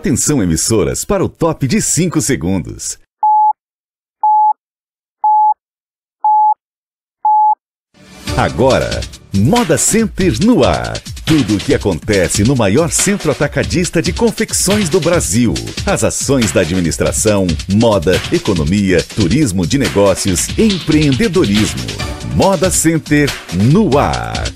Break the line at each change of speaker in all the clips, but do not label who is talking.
Atenção emissoras para o top de 5 segundos. Agora, Moda Center no ar. Tudo o que acontece no maior centro atacadista de confecções do Brasil. As ações da administração, moda, economia, turismo de negócios, empreendedorismo. Moda Center no ar.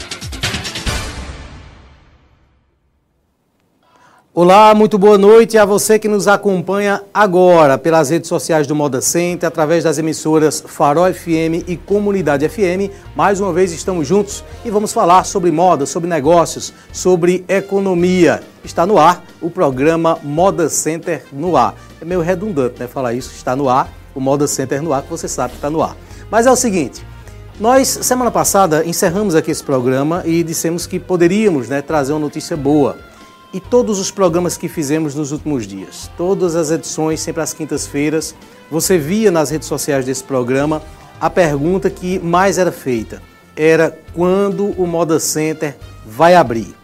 Olá, muito boa noite a você que nos acompanha agora pelas redes sociais do Moda Center, através das emissoras Farol FM e Comunidade FM. Mais uma vez estamos juntos e vamos falar sobre moda, sobre negócios, sobre economia. Está no ar o programa Moda Center no ar. É meio redundante, né, falar isso, está no ar, o Moda Center no ar, que você sabe que está no ar. Mas é o seguinte, nós, semana passada, encerramos aqui esse programa e dissemos que poderíamos né, trazer uma notícia boa e todos os programas que fizemos nos últimos dias. Todas as edições, sempre às quintas-feiras, você via nas redes sociais desse programa a pergunta que mais era feita. Era quando o Moda Center vai abrir.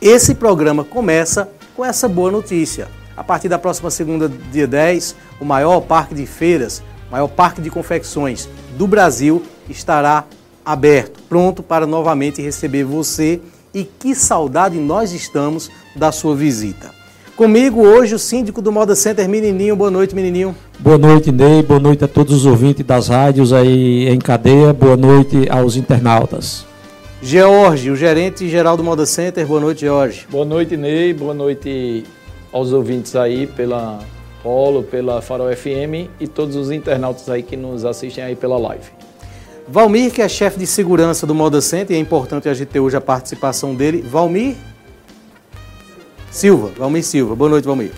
Esse programa começa com essa boa notícia. A partir da próxima segunda, dia 10, o maior parque de feiras, o maior parque de confecções do Brasil estará aberto, pronto para novamente receber você e que saudade nós estamos da sua visita. Comigo hoje o síndico do Moda Center, Menininho. Boa noite, Menininho.
Boa noite, Ney. Boa noite a todos os ouvintes das rádios aí em cadeia. Boa noite aos internautas.
George, o gerente geral do Moda Center. Boa noite, George.
Boa noite, Ney. Boa noite aos ouvintes aí pela Polo, pela Farol FM e todos os internautas aí que nos assistem aí pela live.
Valmir, que é chefe de segurança do Moda Center, e é importante a gente ter hoje a participação dele. Valmir Silva, Valmir Silva. Boa noite, Valmir.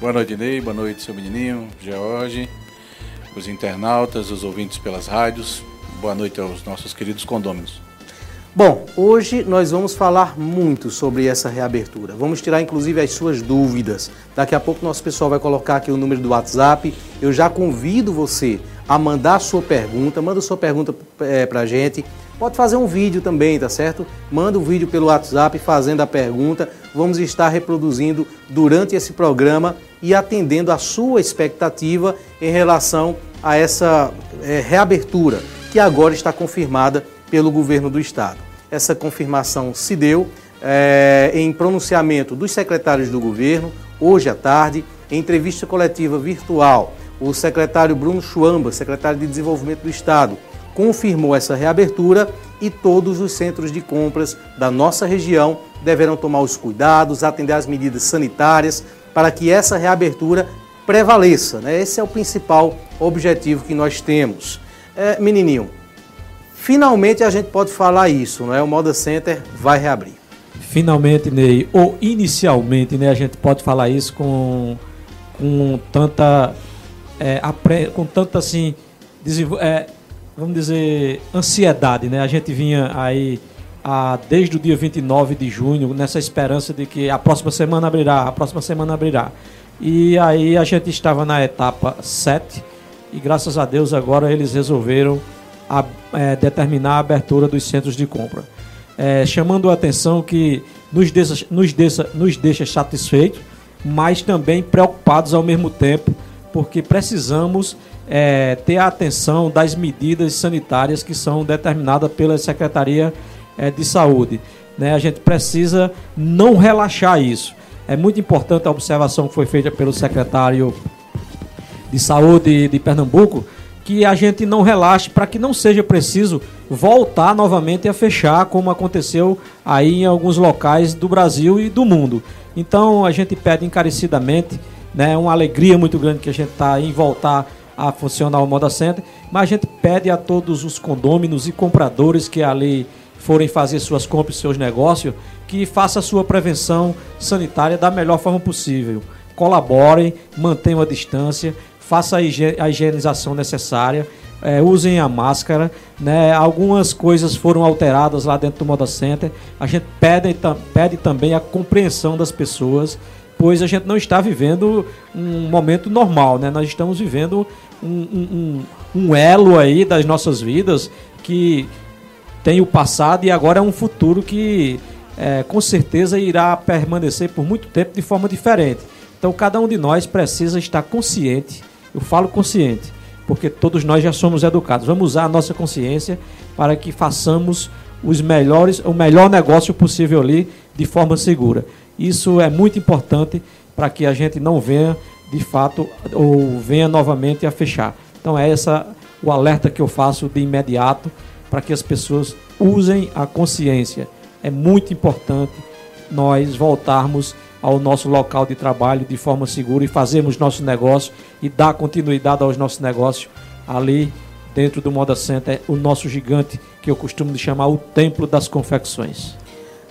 Boa noite, Ney. Boa noite, seu menininho, George, os internautas, os ouvintes pelas rádios. Boa noite aos nossos queridos condôminos.
Bom, hoje nós vamos falar muito sobre essa reabertura. Vamos tirar inclusive as suas dúvidas. Daqui a pouco nosso pessoal vai colocar aqui o número do WhatsApp. Eu já convido você a mandar a sua pergunta, manda sua pergunta é, pra gente. Pode fazer um vídeo também, tá certo? Manda o um vídeo pelo WhatsApp fazendo a pergunta. Vamos estar reproduzindo durante esse programa e atendendo a sua expectativa em relação a essa é, reabertura que agora está confirmada pelo governo do estado. Essa confirmação se deu é, em pronunciamento dos secretários do governo, hoje à tarde, em entrevista coletiva virtual. O secretário Bruno Chuamba, secretário de Desenvolvimento do Estado, confirmou essa reabertura e todos os centros de compras da nossa região deverão tomar os cuidados, atender às medidas sanitárias para que essa reabertura prevaleça. Né? Esse é o principal objetivo que nós temos. É, menininho, Finalmente a gente pode falar isso, não é? O Moda Center vai reabrir.
Finalmente, Ney, ou inicialmente, né, a gente pode falar isso com, com tanta é, com tanta assim, é, vamos dizer, ansiedade, né? A gente vinha aí a, desde o dia 29 de junho nessa esperança de que a próxima semana abrirá, a próxima semana abrirá. E aí a gente estava na etapa 7 e graças a Deus agora eles resolveram a, é, determinar a abertura dos centros de compra. É, chamando a atenção que nos deixa, nos, deixa, nos deixa satisfeitos, mas também preocupados ao mesmo tempo, porque precisamos é, ter a atenção das medidas sanitárias que são determinadas pela Secretaria é, de Saúde. Né? A gente precisa não relaxar isso. É muito importante a observação que foi feita pelo secretário de Saúde de Pernambuco, que a gente não relaxe para que não seja preciso voltar novamente a fechar, como aconteceu aí em alguns locais do Brasil e do mundo. Então a gente pede encarecidamente, né, uma alegria muito grande que a gente está em voltar a funcionar o Moda Center, mas a gente pede a todos os condôminos e compradores que ali forem fazer suas compras, seus negócios, que faça a sua prevenção sanitária da melhor forma possível. Colaborem, mantenham a distância faça a higienização necessária, é, usem a máscara, né? Algumas coisas foram alteradas lá dentro do Moda Center. A gente pede, pede também a compreensão das pessoas, pois a gente não está vivendo um momento normal, né? Nós estamos vivendo um, um, um elo aí das nossas vidas que tem o passado e agora é um futuro que é, com certeza irá permanecer por muito tempo de forma diferente. Então, cada um de nós precisa estar consciente, eu falo consciente, porque todos nós já somos educados. Vamos usar a nossa consciência para que façamos os melhores, o melhor negócio possível ali de forma segura. Isso é muito importante para que a gente não venha, de fato, ou venha novamente a fechar. Então é essa o alerta que eu faço de imediato para que as pessoas usem a consciência. É muito importante nós voltarmos ao nosso local de trabalho de forma segura e fazermos nosso negócio e dar continuidade aos nossos negócios ali dentro do Moda Center, o nosso gigante que eu costumo chamar o Templo das Confecções.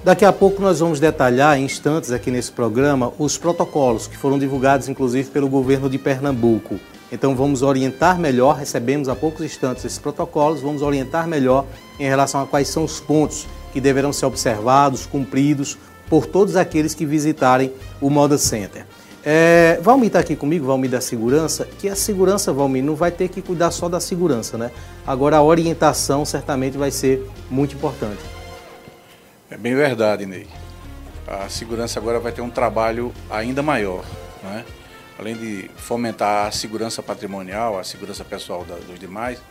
Daqui a pouco nós vamos detalhar em instantes aqui nesse programa os protocolos que foram divulgados inclusive pelo governo de Pernambuco. Então vamos orientar melhor, recebemos há poucos instantes esses protocolos, vamos orientar melhor em relação a quais são os pontos que deverão ser observados, cumpridos por todos aqueles que visitarem o Moda Center. É, Valmir está aqui comigo, Valmir da Segurança, que a segurança, Valmir, não vai ter que cuidar só da segurança, né? Agora a orientação certamente vai ser muito importante.
É bem verdade, Ney. A segurança agora vai ter um trabalho ainda maior, né? Além de fomentar a segurança patrimonial, a segurança pessoal dos demais,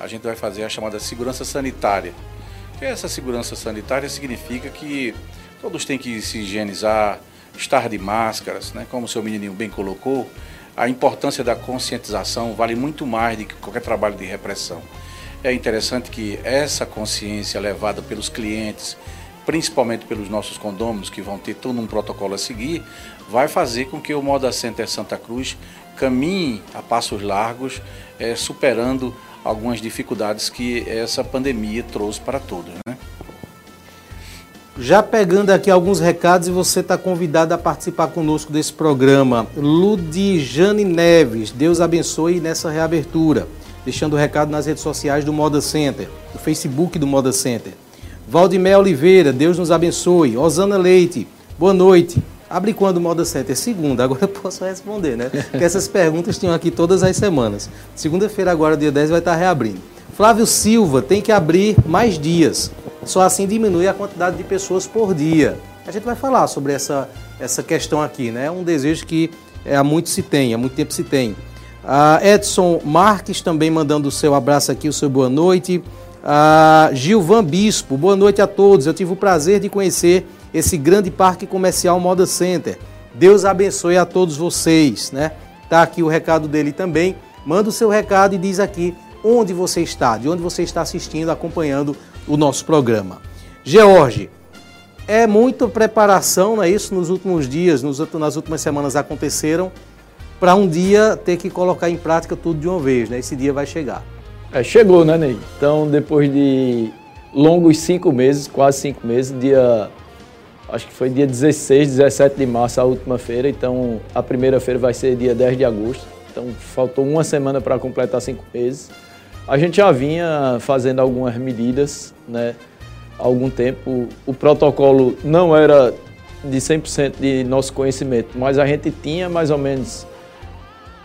a gente vai fazer a chamada segurança sanitária. Que essa segurança sanitária significa que todos têm que se higienizar, estar de máscaras, né? como o seu menininho bem colocou, a importância da conscientização vale muito mais do que qualquer trabalho de repressão. É interessante que essa consciência levada pelos clientes, principalmente pelos nossos condôminos, que vão ter todo um protocolo a seguir, vai fazer com que o Moda Center Santa Cruz caminhe a passos largos, é, superando algumas dificuldades que essa pandemia trouxe para todos. Né?
Já pegando aqui alguns recados e você está convidado a participar conosco desse programa. Ludijane Neves, Deus abençoe nessa reabertura. Deixando o recado nas redes sociais do Moda Center, no Facebook do Moda Center. Valdemé Oliveira, Deus nos abençoe. Osana Leite, boa noite. Abre quando Moda Center? Segunda, agora eu posso responder, né? Porque essas perguntas tinham aqui todas as semanas. Segunda-feira, agora, dia 10, vai estar reabrindo. Flávio Silva, tem que abrir mais dias. Só assim diminui a quantidade de pessoas por dia. A gente vai falar sobre essa, essa questão aqui, né? É um desejo que é, há muito se tem, há muito tempo se tem. A Edson Marques também mandando o seu abraço aqui, o seu boa noite. A Gilvan Bispo, boa noite a todos. Eu tive o prazer de conhecer esse grande parque comercial Moda Center. Deus abençoe a todos vocês, né? Tá aqui o recado dele também. Manda o seu recado e diz aqui onde você está, de onde você está assistindo, acompanhando o nosso programa. George, é muita preparação, não é isso? Nos últimos dias, nos, nas últimas semanas aconteceram, para um dia ter que colocar em prática tudo de uma vez, né? Esse dia vai chegar.
É, chegou, né, Ney? Então, depois de longos cinco meses, quase cinco meses, dia. Acho que foi dia 16, 17 de março a última feira, então a primeira feira vai ser dia 10 de agosto. Então faltou uma semana para completar cinco meses. A gente já vinha fazendo algumas medidas, né? Há algum tempo. O protocolo não era de 100% de nosso conhecimento, mas a gente tinha mais ou menos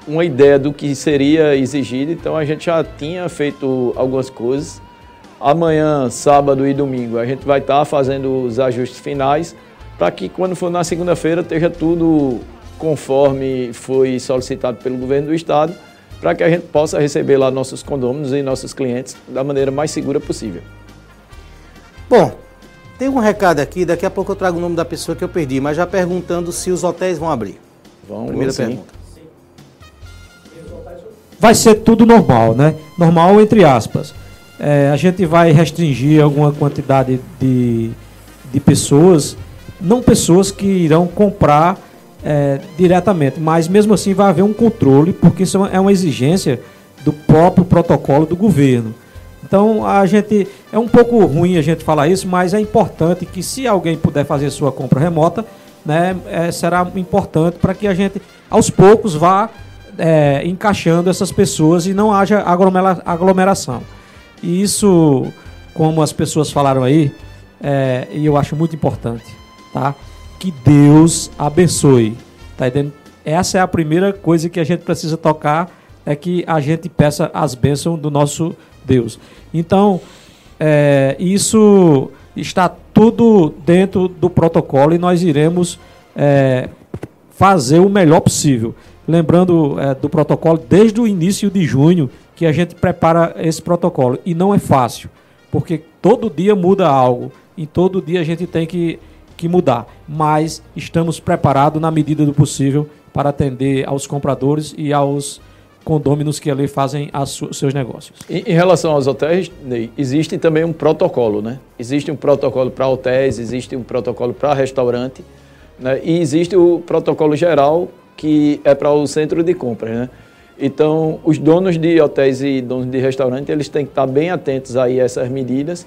uma ideia do que seria exigido, então a gente já tinha feito algumas coisas. Amanhã, sábado e domingo, a gente vai estar fazendo os ajustes finais para que quando for na segunda-feira esteja tudo conforme foi solicitado pelo governo do estado para que a gente possa receber lá nossos condôminos e nossos clientes da maneira mais segura possível.
Bom, tem um recado aqui, daqui a pouco eu trago o nome da pessoa que eu perdi, mas já perguntando se os hotéis vão abrir.
Vão,
Primeira
sim.
pergunta.
Vai ser tudo normal, né? Normal entre aspas. É, a gente vai restringir alguma quantidade de, de pessoas, não pessoas que irão comprar é, diretamente, mas mesmo assim vai haver um controle, porque isso é uma exigência do próprio protocolo do governo. Então a gente é um pouco ruim a gente falar isso, mas é importante que se alguém puder fazer sua compra remota, né, é, será importante para que a gente aos poucos vá é, encaixando essas pessoas e não haja aglomera aglomeração. E isso, como as pessoas falaram aí, é, e eu acho muito importante, tá? que Deus abençoe. Tá? Essa é a primeira coisa que a gente precisa tocar, é que a gente peça as bênçãos do nosso Deus. Então, é, isso está tudo dentro do protocolo e nós iremos é, fazer o melhor possível. Lembrando é, do protocolo desde o início de junho que a gente prepara esse protocolo. E não é fácil, porque todo dia muda algo e todo dia a gente tem que, que mudar. Mas estamos preparados na medida do possível para atender aos compradores e aos condôminos que ali fazem os seus negócios.
Em, em, relação aos hotéis, Ney, existe também um protocolo, né? Existe um protocolo para hotéis, existe um protocolo para restaurante, né? E existe o protocolo geral que é para o centro de compras, né? Então, os donos de hotéis e donos de restaurante, eles têm que estar bem atentos aí a essas medidas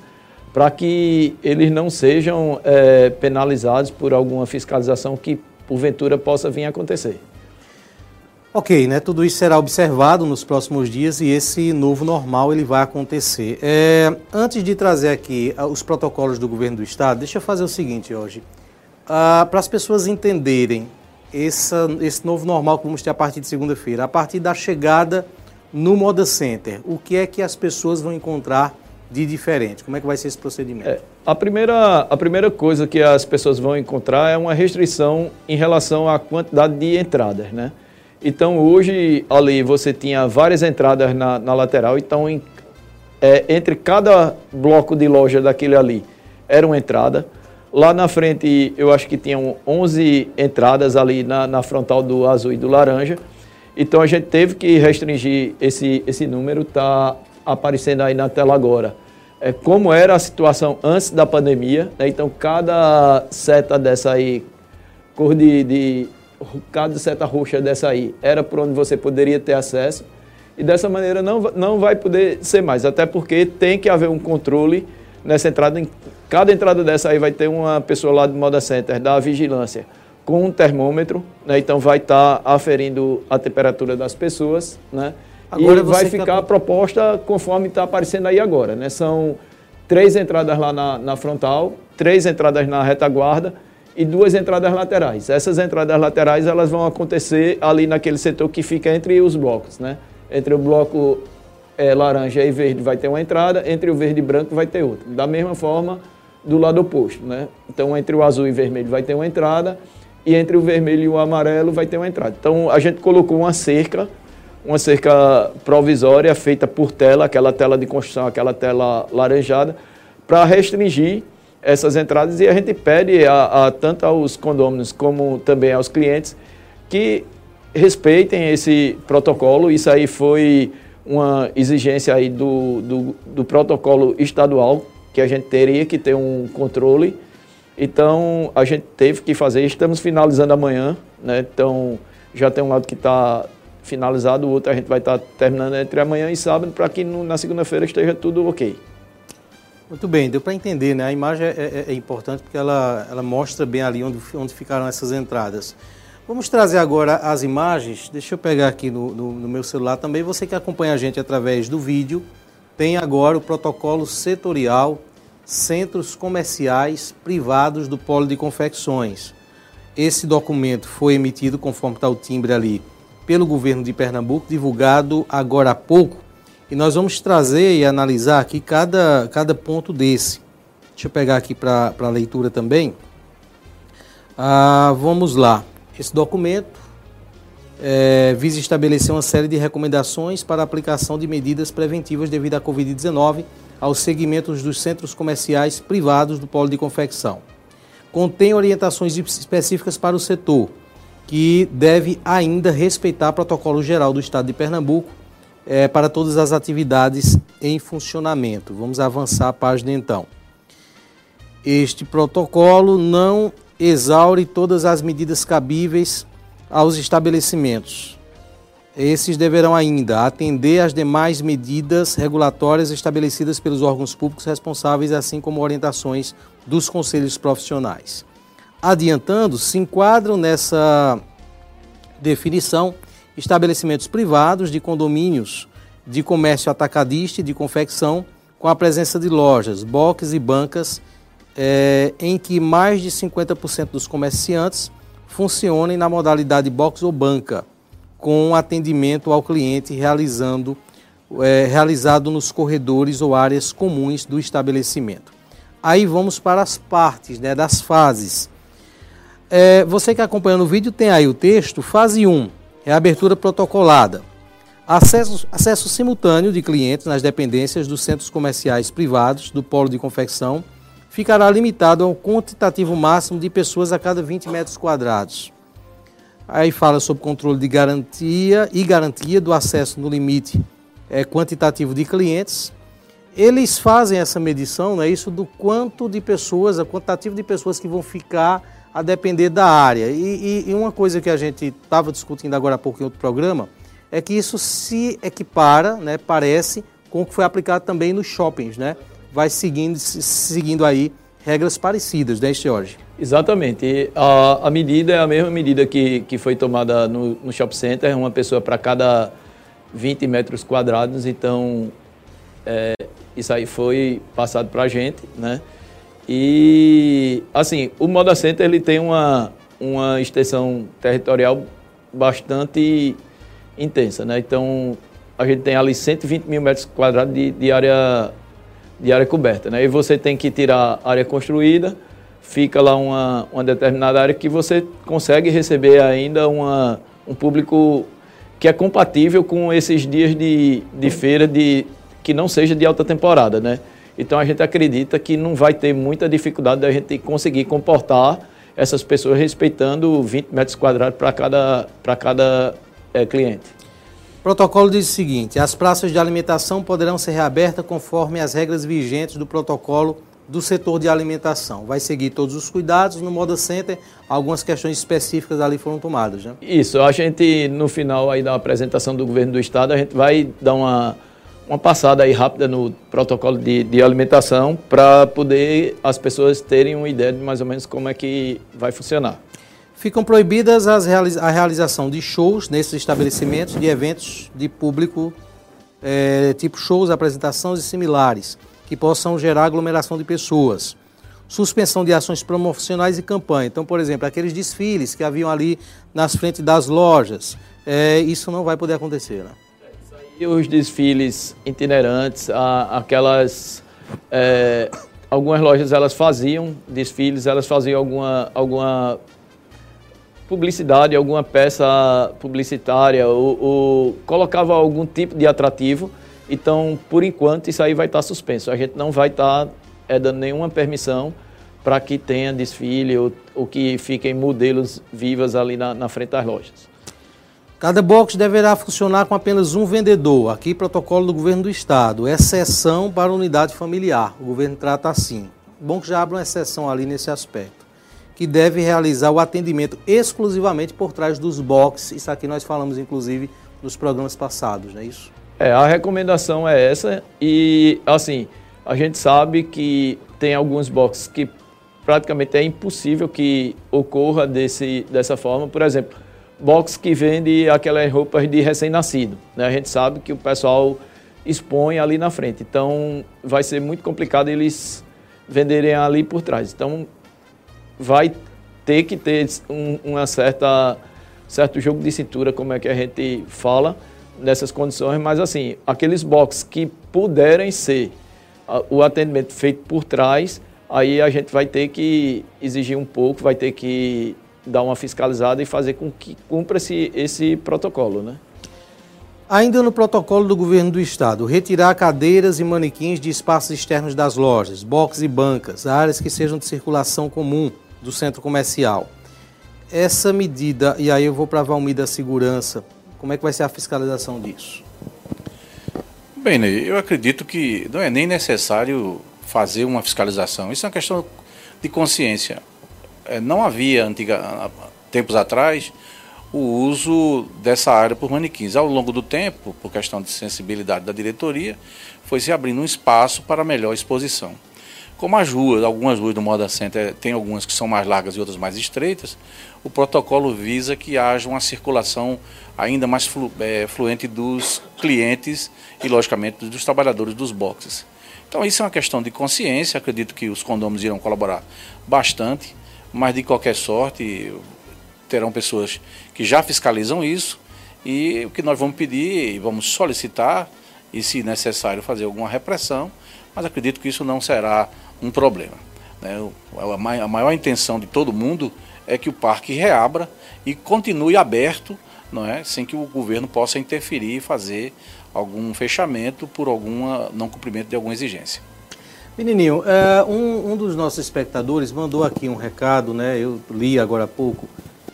para que eles não sejam é, penalizados por alguma fiscalização que porventura possa vir a acontecer.
Ok, né? Tudo isso será observado nos próximos dias e esse novo normal ele vai acontecer. É, antes de trazer aqui ah, os protocolos do governo do estado, deixa eu fazer o seguinte hoje. Ah, para as pessoas entenderem essa, esse novo normal que vamos ter a partir de segunda-feira, a partir da chegada no Moda Center, o que é que as pessoas vão encontrar de diferente? Como é que vai ser esse procedimento? É,
a, primeira, a primeira coisa que as pessoas vão encontrar é uma restrição em relação à quantidade de entradas, né? Então hoje ali você tinha várias entradas na, na lateral, então em, é, entre cada bloco de loja daquele ali era uma entrada. Lá na frente eu acho que tinham 11 entradas ali na, na frontal do azul e do laranja. Então a gente teve que restringir esse, esse número, está aparecendo aí na tela agora. É, como era a situação antes da pandemia, né? então cada seta dessa aí, cor de, de cada seta roxa dessa aí, era por onde você poderia ter acesso, e dessa maneira não, não vai poder ser mais, até porque tem que haver um controle nessa entrada, em cada entrada dessa aí vai ter uma pessoa lá do Moda Center, da vigilância, com um termômetro, né? então vai estar tá aferindo a temperatura das pessoas, né? Agora e vai ficar tá... a proposta conforme está aparecendo aí agora. Né? São três entradas lá na, na frontal, três entradas na retaguarda e duas entradas laterais. Essas entradas laterais elas vão acontecer ali naquele setor que fica entre os blocos. Né? Entre o bloco é, laranja e verde vai ter uma entrada, entre o verde e branco vai ter outra. Da mesma forma, do lado oposto. Né? Então, entre o azul e vermelho vai ter uma entrada e entre o vermelho e o amarelo vai ter uma entrada. Então, a gente colocou uma cerca uma cerca provisória feita por tela, aquela tela de construção, aquela tela laranjada, para restringir essas entradas e a gente pede a, a, tanto aos condôminos como também aos clientes que respeitem esse protocolo. Isso aí foi uma exigência aí do, do, do protocolo estadual, que a gente teria que ter um controle. Então, a gente teve que fazer, estamos finalizando amanhã, né? Então, já tem um lado que está finalizado, o outro a gente vai estar terminando entre amanhã e sábado para que no, na segunda-feira esteja tudo ok.
Muito bem, deu para entender, né? A imagem é, é, é, importante porque ela, ela mostra bem ali onde, onde ficaram essas entradas. Vamos trazer agora as imagens. Deixa eu pegar aqui no, no, no meu celular também. Você que acompanha a gente através do vídeo, tem agora o protocolo setorial Centros Comerciais Privados do Polo de Confecções. Esse documento foi emitido, conforme está o timbre ali, pelo governo de Pernambuco, divulgado agora há pouco, e nós vamos trazer e analisar aqui cada, cada ponto desse. Deixa eu pegar aqui para a leitura também. Ah, vamos lá. Esse documento é, visa estabelecer uma série de recomendações para a aplicação de medidas preventivas devido à Covid-19 aos segmentos dos centros comerciais privados do polo de confecção. Contém orientações específicas para o setor, que deve ainda respeitar protocolo geral do Estado de Pernambuco é, para todas as atividades em funcionamento. Vamos avançar a página então. Este protocolo não exaure todas as medidas cabíveis aos estabelecimentos. Esses deverão ainda atender às demais medidas regulatórias estabelecidas pelos órgãos públicos responsáveis, assim como orientações dos conselhos profissionais adiantando, se enquadram nessa definição estabelecimentos privados de condomínios de comércio atacadista e de confecção, com a presença de lojas, boxes e bancas, é, em que mais de 50% dos comerciantes funcionem na modalidade box ou banca, com atendimento ao cliente realizando, é, realizado nos corredores ou áreas comuns do estabelecimento. Aí vamos para as partes né, das fases É, você que acompanha no vídeo tem aí o texto, fase 1, é abertura protocolada. Acesso, acesso simultâneo de clientes nas dependências dos centros comerciais privados do polo de confecção ficará limitado ao quantitativo máximo de pessoas a cada 20 metros quadrados. Aí fala sobre controle de garantia e garantia do acesso no limite é, quantitativo de clientes. Eles fazem essa medição, né, isso do quanto de pessoas, o quantitativo de pessoas que vão ficar a depender da área. E, e, e uma coisa que a gente estava discutindo agora há pouco em outro programa, é que isso se equipara, né, parece, com o que foi aplicado também nos shoppings, né? Vai seguindo, seguindo aí regras parecidas, né, Jorge?
Exatamente. A, a medida é a mesma medida que, que foi tomada no, no shopping center, uma pessoa para cada 20 metros quadrados, então é, isso aí foi passado para a gente, né? E, assim, o Moda Center ele tem uma, uma extensão territorial bastante intensa, né? Então, a gente tem ali 120 mil metros quadrados de, de, área, de área coberta, né? E você tem que tirar área construída, fica lá uma, uma determinada área que você consegue receber ainda uma, um público que é compatível com esses dias de, de feira de, que não seja de alta temporada, né? Então a gente acredita que não vai ter muita dificuldade da gente conseguir comportar essas pessoas respeitando 20 metros quadrados para cada, cada é, cliente.
O protocolo diz o seguinte: as praças de alimentação poderão ser reabertas conforme as regras vigentes do protocolo do setor de alimentação. Vai seguir todos os cuidados no Moda Center, algumas questões específicas ali foram tomadas, né?
Isso, a gente no final aí da apresentação do governo do estado, a gente vai dar uma, uma passada aí rápida no protocolo de, de alimentação para poder as pessoas terem uma ideia de mais ou menos como é que vai funcionar.
Ficam proibidas as a realização de shows nesses estabelecimentos, de eventos de público, é, tipo shows, apresentações e similares, que possam gerar aglomeração de pessoas. Suspensão de ações promocionais e campanha. Então, por exemplo, aqueles desfiles que haviam ali nas frentes das lojas, é, isso não vai poder acontecer. Né?
E os desfiles itinerantes, aquelas. É, algumas lojas elas faziam desfiles, elas faziam alguma, alguma publicidade, alguma peça publicitária, ou, ou, colocava algum tipo de atrativo. Então, por enquanto, isso aí vai estar suspenso. A gente não vai estar é, dando nenhuma permissão para que tenha desfile ou, ou, que fiquem modelos vivas ali na, na frente das lojas.
Cada box deverá funcionar com apenas um vendedor. Aqui, protocolo do governo do estado. Exceção para unidade familiar. O governo trata assim. Bom que já abre uma exceção ali nesse aspecto que deve realizar o atendimento exclusivamente por trás dos boxes. Isso aqui nós falamos, inclusive, nos programas passados, não é isso?
É, a recomendação é essa e, assim, a gente sabe que tem alguns boxes que praticamente é impossível que ocorra desse, dessa forma. Por exemplo, box que vende aquelas roupas de recém-nascido. Né? A gente sabe que o pessoal expõe ali na frente. Então, vai ser muito complicado eles venderem ali por trás. Então, vai ter que ter um, uma certa certo jogo de cintura, como é que a gente fala nessas condições, mas assim, aqueles boxes que puderem ser o atendimento feito por trás, aí a gente vai ter que exigir um pouco, vai ter que dar uma fiscalizada e fazer com que cumpra-se esse protocolo, né?
Ainda no protocolo do governo do estado, retirar cadeiras e manequins de espaços externos das lojas, boxes e bancas, áreas que sejam de circulação comum, do centro comercial. Essa medida, e aí eu vou para a Valmir da Segurança, como é que vai ser a fiscalização disso?
Bem, Ney, eu acredito que não é nem necessário fazer uma fiscalização. Isso é uma questão de consciência. É, não havia, antiga, tempos atrás, o uso dessa área por manequins. Ao longo do tempo, por questão de sensibilidade da diretoria, foi se abrindo um espaço para melhor exposição. Como as ruas, algumas ruas do Moda Center tem algumas que são mais largas e outras mais estreitas, o protocolo visa que haja uma circulação ainda mais flu, é, fluente dos clientes e, logicamente, dos trabalhadores dos boxes. Então, isso é uma questão de consciência. Acredito que os condôminos irão colaborar bastante, mas de qualquer sorte, terão pessoas que já fiscalizam isso. E o que nós vamos pedir e vamos solicitar, e se necessário fazer alguma repressão, mas acredito que isso não será um problema. Né? A maior intenção de todo mundo é que o parque reabra e continue aberto, não é? sem que o governo possa interferir e fazer algum fechamento por alguma não cumprimento de alguma exigência.
Menininho, um, um, dos nossos espectadores mandou aqui um recado, né? Eu li agora há pouco,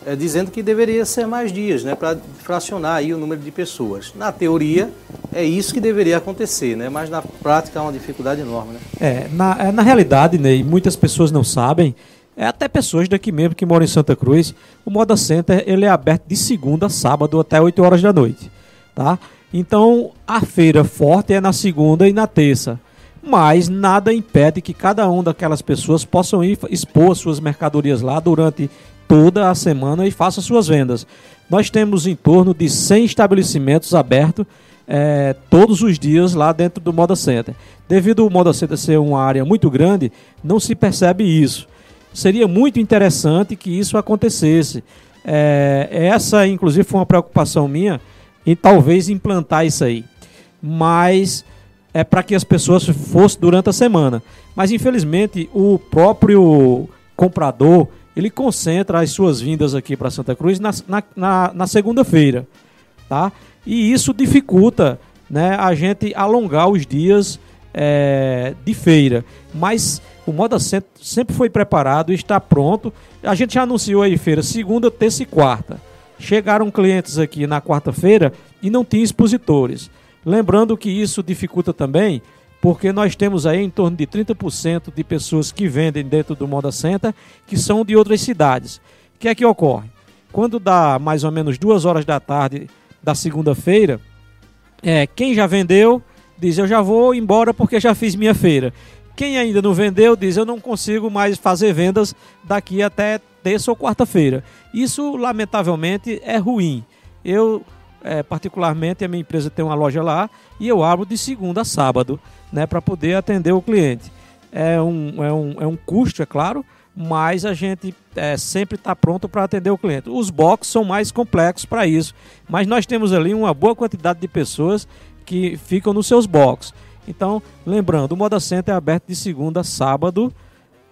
é, dizendo que deveria ser mais dias, né? Para fracionar aí o número de pessoas. Na teoria, é isso que deveria acontecer, né? Mas na prática é uma dificuldade enorme, né?
É, na, é, na realidade, Ney, muitas pessoas não sabem, é até pessoas daqui mesmo que moram em Santa Cruz, o Moda Center ele é aberto de segunda a sábado até 8 horas da noite, tá? Então, a feira forte é na segunda e na terça mas nada impede que cada um daquelas pessoas possam ir expor suas mercadorias lá durante toda a semana e faça suas vendas. Nós temos em torno de 100 estabelecimentos abertos é, todos os dias lá dentro do Moda Center. Devido ao Moda Center ser uma área muito grande, não se percebe isso. Seria muito interessante que isso acontecesse. É, essa, inclusive, foi uma preocupação minha em talvez implantar isso aí. Mas é para que as pessoas fossem durante a semana. Mas infelizmente o próprio comprador ele concentra as suas vindas aqui para Santa Cruz na, na, na, na segunda-feira, tá? E isso dificulta, né, a gente alongar os dias é, de feira. Mas o Moda Center sempre foi preparado, está pronto. A gente já anunciou aí feira segunda, terça e quarta. Chegaram clientes aqui na quarta-feira e não tinha expositores. Lembrando que isso dificulta também, porque nós temos aí em torno de 30% de pessoas que vendem dentro do Moda Center que são de outras cidades. O que é que ocorre? Quando dá mais ou menos duas horas da tarde da segunda-feira, é, quem já vendeu diz eu já vou embora porque já fiz minha feira. Quem ainda não vendeu diz eu não consigo mais fazer vendas daqui até terça ou quarta-feira. Isso lamentavelmente é ruim. Eu é, particularmente a minha empresa tem uma loja lá e eu abro de segunda a sábado, né, para poder atender o cliente. É um, é um, é um custo, é claro, mas a gente é, sempre está pronto para atender o cliente. Os boxes são mais complexos para isso, mas nós temos ali uma boa quantidade de pessoas que ficam nos seus boxes. Então, lembrando, o Moda Center é aberto de segunda a sábado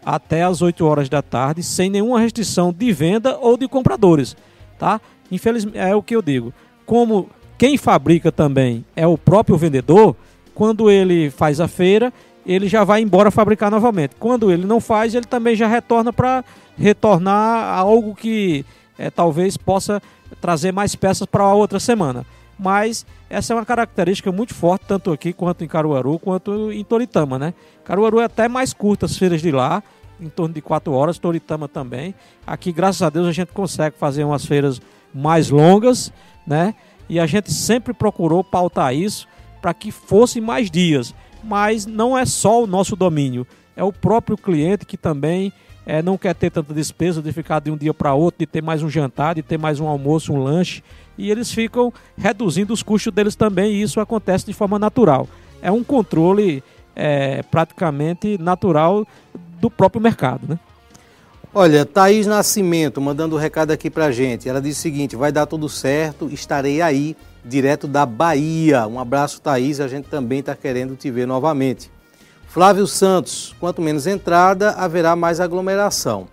até as 8 horas da tarde, sem nenhuma restrição de venda ou de compradores, tá? Infelizmente, é o que eu digo como quem fabrica também é o próprio vendedor, quando ele faz a feira, ele já vai embora fabricar novamente. Quando ele não faz, ele também já retorna para retornar a algo que é, talvez possa trazer mais peças para outra semana. Mas essa é uma característica muito forte, tanto aqui quanto em Caruaru, quanto em Toritama, né? Caruaru é até mais curta as feiras de lá, em torno de 4 horas, Toritama também. Aqui, graças a Deus, a gente consegue fazer umas feiras mais longas, né? E a gente sempre procurou pautar isso para que fosse mais dias. Mas não é só o nosso domínio, é o próprio cliente que também é, não quer ter tanta despesa de ficar de um dia para outro, de ter mais um jantar, de ter mais um almoço, um lanche. E eles ficam reduzindo os custos deles também, e isso acontece de forma natural. É um controle é, praticamente natural do próprio mercado. Né?
Olha, Thaís Nascimento mandando um recado aqui pra gente. Ela diz o seguinte: vai dar tudo certo, estarei aí, direto da Bahia. Um abraço, Thaís, a gente também está querendo te ver novamente. Flávio Santos, quanto menos entrada, haverá mais aglomeração.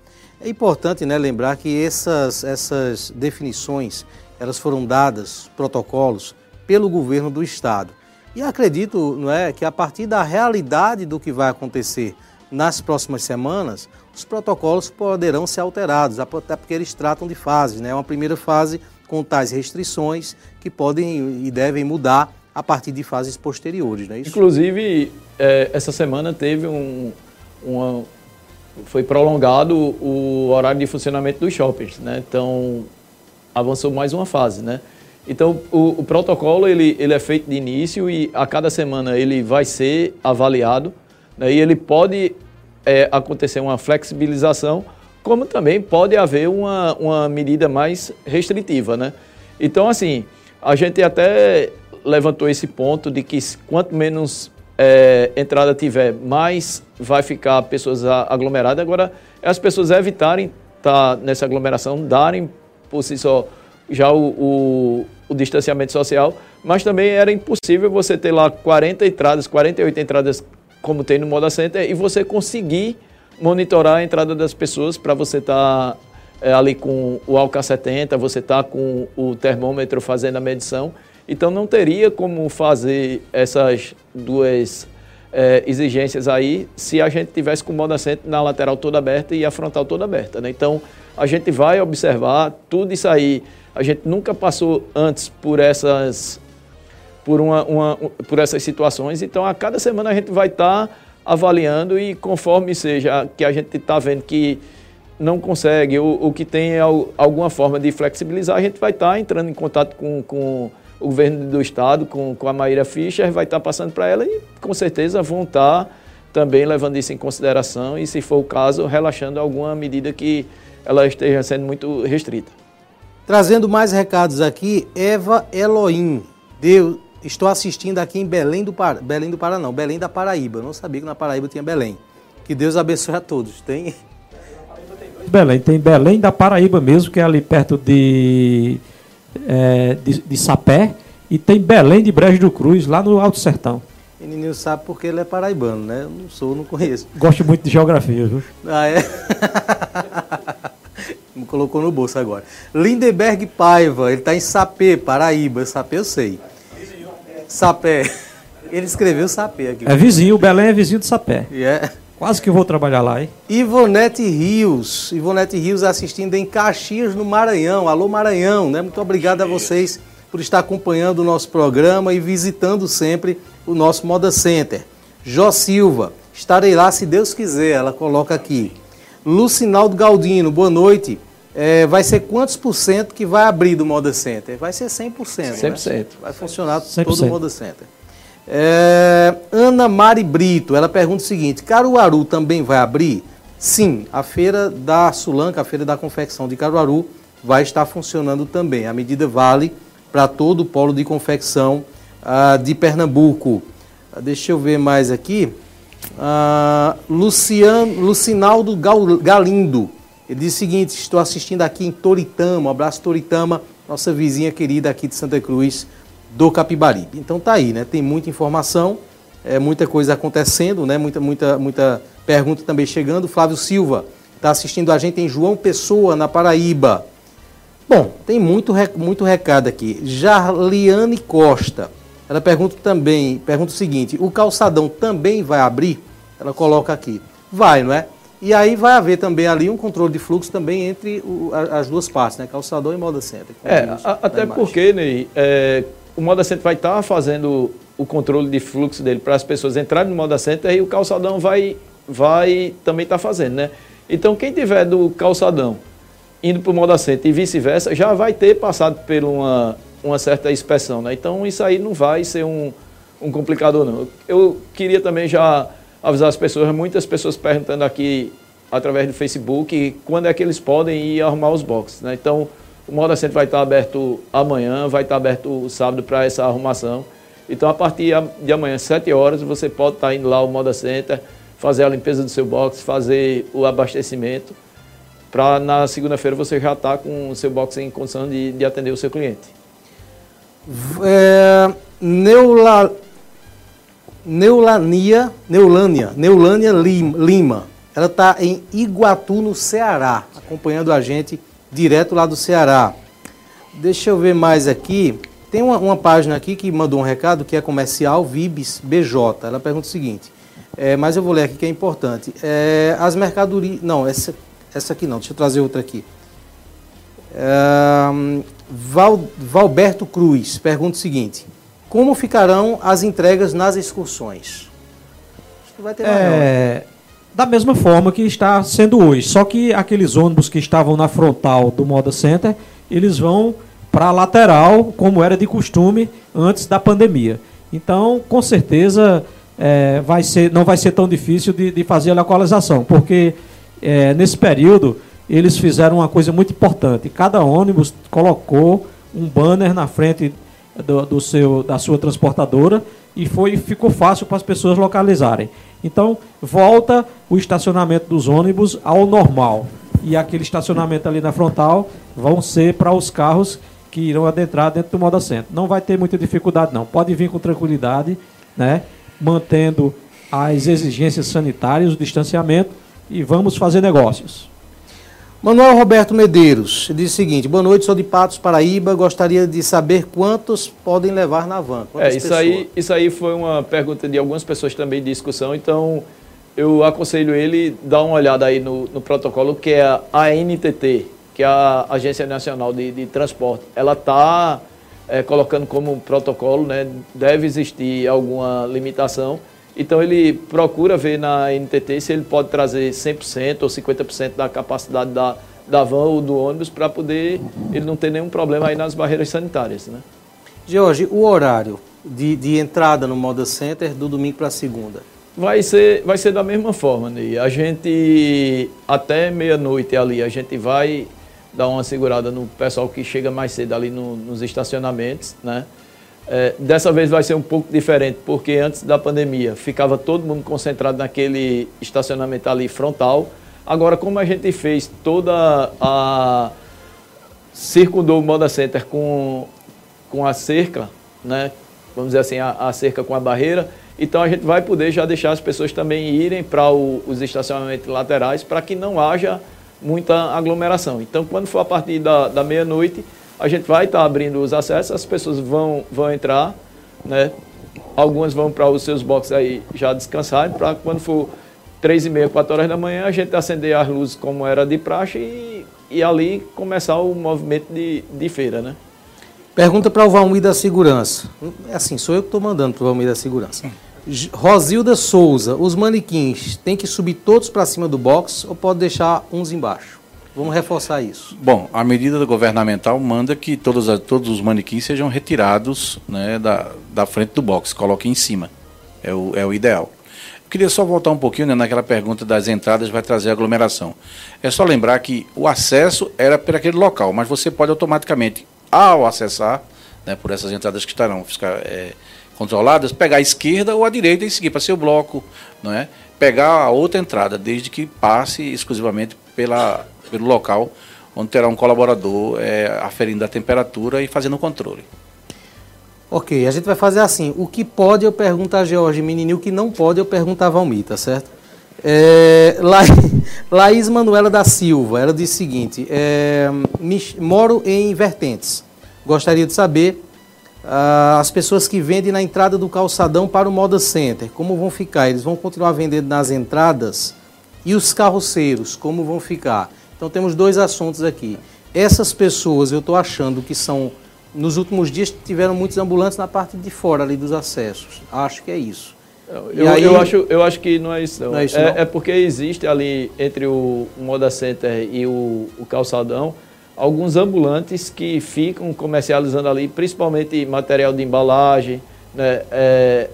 É importante né, lembrar que essas, essas definições elas foram dadas, protocolos, pelo governo do estado. E acredito não é, que a partir da realidade do que vai acontecer nas próximas semanas, os protocolos poderão ser alterados, até porque eles tratam de fases. Né? Uma primeira fase com tais restrições que podem e devem mudar a partir de fases posteriores. Não é isso?
Inclusive, é, essa semana teve um, uma, foi prolongado o horário de funcionamento dos shoppings. Né? Então, avançou mais uma fase. Né? Então, o, o protocolo ele, ele é feito de início e a cada semana ele vai ser avaliado né? e ele pode é, acontecer uma flexibilização, como também pode haver uma, uma medida mais restritiva, né? Então, assim, a gente até levantou esse ponto de que quanto menos é, entrada tiver, mais vai ficar pessoas aglomeradas. Agora, é as pessoas evitarem estar tá nessa aglomeração, darem por si só já o, o, o, distanciamento social, mas também era impossível você ter lá 40 entradas, 48 entradas como tem no Moda Center, e você conseguir monitorar a entrada das pessoas para você estar tá, é, ali com o álcool 70, você está com o termômetro fazendo a medição. Então não teria como fazer essas duas é, exigências aí se a gente tivesse com o modo assento na lateral toda aberta e a frontal toda aberta. Né? Então a gente vai observar tudo isso aí. A gente nunca passou antes por essas por, uma, uma, por essas situações. Então, a cada semana a gente vai estar tá avaliando e conforme seja que a gente está vendo que não consegue ou, ou que tem alguma forma de flexibilizar, a gente vai estar tá entrando em contato com, com o governo do estado, com, com a Maíra Fischer, vai estar tá passando para ela e com certeza vão estar tá também levando isso em consideração e, se for o caso, relaxando alguma medida que ela esteja sendo muito restrita.
Trazendo mais recados aqui, Eva Elohim. Deus, Estou assistindo aqui em Belém do. Belém do Pará não, Belém da Paraíba. Eu não sabia que na Paraíba tinha Belém. Que Deus abençoe a todos. Tem.
Belém, tem Belém da Paraíba mesmo, que é ali perto de, é, de, de Sapé. E tem Belém de Brejo do Cruz, lá no Alto Sertão.
O menino sabe porque ele é paraibano, né? Eu não sou, não conheço.
Gosto muito de geografia, viu?
Ah, é? Me colocou no bolso agora. Lindeberg Paiva, ele está em Sapê, Paraíba. Sapê eu sei. Sapé. Ele escreveu Sapé aqui.
É vizinho, o Belém é vizinho de Sapé.
Yeah.
Quase que vou trabalhar lá, hein?
Ivonete Rios. Ivonete Rios assistindo em Caxias, no Maranhão. Alô, Maranhão, né? Muito obrigado a vocês por estar acompanhando o nosso programa e visitando sempre o nosso Moda Center. Jó Silva, estarei lá se Deus quiser, ela coloca aqui. Lucinaldo Galdino, boa noite. É, vai ser quantos por cento que vai abrir do Moda Center? Vai ser 100%. 100%. Né? Vai funcionar 100%. todo o Moda Center. É, Ana Mari Brito, ela pergunta o seguinte: Caruaru também vai abrir? Sim, a feira da Sulanca, a feira da confecção de Caruaru, vai estar funcionando também. A medida vale para todo o polo de confecção uh, de Pernambuco. Uh, deixa eu ver mais aqui. Uh, Luciano, Lucinaldo Galindo ele diz o seguinte: estou assistindo aqui em Toritama, um abraço Toritama, nossa vizinha querida aqui de Santa Cruz do Capibaribe. Então tá aí, né? Tem muita informação, é, muita coisa acontecendo, né? Muita, muita, muita pergunta também chegando. Flávio Silva está assistindo a gente em João Pessoa, na Paraíba. Bom, tem muito, muito recado aqui. Jarliane Costa. Ela pergunta também, pergunta o seguinte: o calçadão também vai abrir? Ela coloca aqui. Vai, não é? E aí vai haver também ali um controle de fluxo também entre o, as duas partes, né? Calçador e moda center.
É, a, até porque, Ney, é, o moda center vai estar tá fazendo o controle de fluxo dele para as pessoas entrarem no moda center e o calçadão vai, vai também estar tá fazendo, né? Então quem tiver do calçadão indo para o moda center e vice-versa, já vai ter passado por uma, uma certa inspeção, né? Então isso aí não vai ser um, um complicador, não. Eu queria também já avisar as pessoas, muitas pessoas perguntando aqui através do Facebook quando é que eles podem ir arrumar os boxes. Né? Então, o Moda Center vai estar aberto amanhã, vai estar aberto o sábado para essa arrumação. Então, a partir de amanhã, 7 horas, você pode estar indo lá ao Moda Center, fazer a limpeza do seu box, fazer o abastecimento, para na segunda-feira você já estar tá com o seu box em condição de, de atender o seu cliente.
É, Neula, Neulania, Neulânia, Neulânia Lima. Ela está em Iguatu, no Ceará, acompanhando a gente direto lá do Ceará. Deixa eu ver mais aqui. Tem uma, uma página aqui que mandou um recado que é comercial Vibes BJ. Ela pergunta o seguinte, é, mas eu vou ler aqui que é importante. É, as mercadorias. Não, essa, essa aqui não, deixa eu trazer outra aqui. É, Val, Valberto Cruz pergunta o seguinte: como ficarão as entregas nas excursões?
Acho que vai ter é, Da mesma forma que está sendo hoje. Só que aqueles ônibus que estavam na frontal do Moda Center, eles vão para a lateral, como era de costume antes da pandemia. Então, com certeza, é, vai ser, não vai ser tão difícil de, de fazer a localização, porque é, nesse período eles fizeram uma coisa muito importante. Cada ônibus colocou um banner na frente do, do, seu, da sua transportadora e foi, ficou fácil para as pessoas localizarem. Então, volta o estacionamento dos ônibus ao normal. E aquele estacionamento ali na frontal vão ser para os carros que irão adentrar dentro do Moda Centro. Não vai ter muita dificuldade, não. Pode vir com tranquilidade, né? mantendo as exigências sanitárias, o distanciamento, e vamos fazer negócios.
Manuel Roberto Medeiros diz o seguinte: boa noite, sou de Patos, Paraíba. Gostaria de saber quantos podem levar na van.
É, isso, aí, isso aí foi uma pergunta de algumas pessoas também de discussão, então eu aconselho ele dar uma olhada aí no, no protocolo que é a ANTT, que é a Agência Nacional de, de Transporte. Ela está é, colocando como protocolo, né, deve existir alguma limitação. Então ele procura ver na NTT se ele pode trazer 100% ou 50% da capacidade da, da van ou do ônibus para poder ele não ter nenhum problema aí nas barreiras sanitárias. Né?
Jorge, o horário de, de entrada no Moda Center do domingo para segunda?
Vai ser, vai ser da mesma forma, Ney. A gente, até meia-noite ali, a gente vai dar uma segurada no pessoal que chega mais cedo ali no, nos estacionamentos, né? É, dessa vez vai ser um pouco diferente, porque antes da pandemia ficava todo mundo concentrado naquele estacionamento ali frontal. Agora, como a gente fez toda a. circundou o Moda Center com, com a cerca, né? vamos dizer assim, a, a cerca com a barreira, então a gente vai poder já deixar as pessoas também irem para os estacionamentos laterais para que não haja muita aglomeração. Então, quando for a partir da, da meia-noite, a gente vai estar tá abrindo os acessos, as pessoas vão, vão entrar, né? Algumas vão para os seus boxes aí já descansarem, para quando for três e meia, quatro horas da manhã, a gente acender as luzes como era de praxe e, e ali começar o movimento de, de feira, né?
Pergunta para o Valmir da Segurança. É assim, sou eu que estou mandando para o Valmir da Segurança. Rosilda Souza, os manequins têm que subir todos para cima do box ou pode deixar uns embaixo? Vamos reforçar isso.
Bom, a medida governamental manda que todos, todos os manequins sejam retirados né, da, da frente do box, coloquem em cima. É o, é o ideal. Queria só voltar um pouquinho né, naquela pergunta das entradas vai trazer aglomeração. É só lembrar que o acesso era por aquele local, mas você pode automaticamente, ao acessar, né, por essas entradas que estarão ficar, é, controladas, pegar a esquerda ou a direita e seguir para seu bloco, não é? pegar a outra entrada, desde que passe exclusivamente pela pelo local, onde terá um colaborador é, aferindo a temperatura e fazendo o controle.
Ok, a gente vai fazer assim. O que pode eu pergunto a George Menininho, o que não pode eu pergunto a Valmir, tá certo? É, La... Laís Manuela da Silva, ela disse o seguinte: é, moro em Vertentes. Gostaria de saber ah, as pessoas que vendem na entrada do calçadão para o Moda Center, como vão ficar? Eles vão continuar vendendo nas entradas? E os carroceiros, como vão ficar? Então temos dois assuntos aqui. Essas pessoas, eu estou achando que são, nos últimos dias tiveram muitos ambulantes na parte de fora ali dos acessos. Acho que é isso.
Eu, aí, eu, acho, eu acho que não é isso não. não, é, isso, é, não? é, porque existe ali entre o Moda Center e o, o calçadão alguns ambulantes que ficam comercializando ali, principalmente material de embalagem, né, é,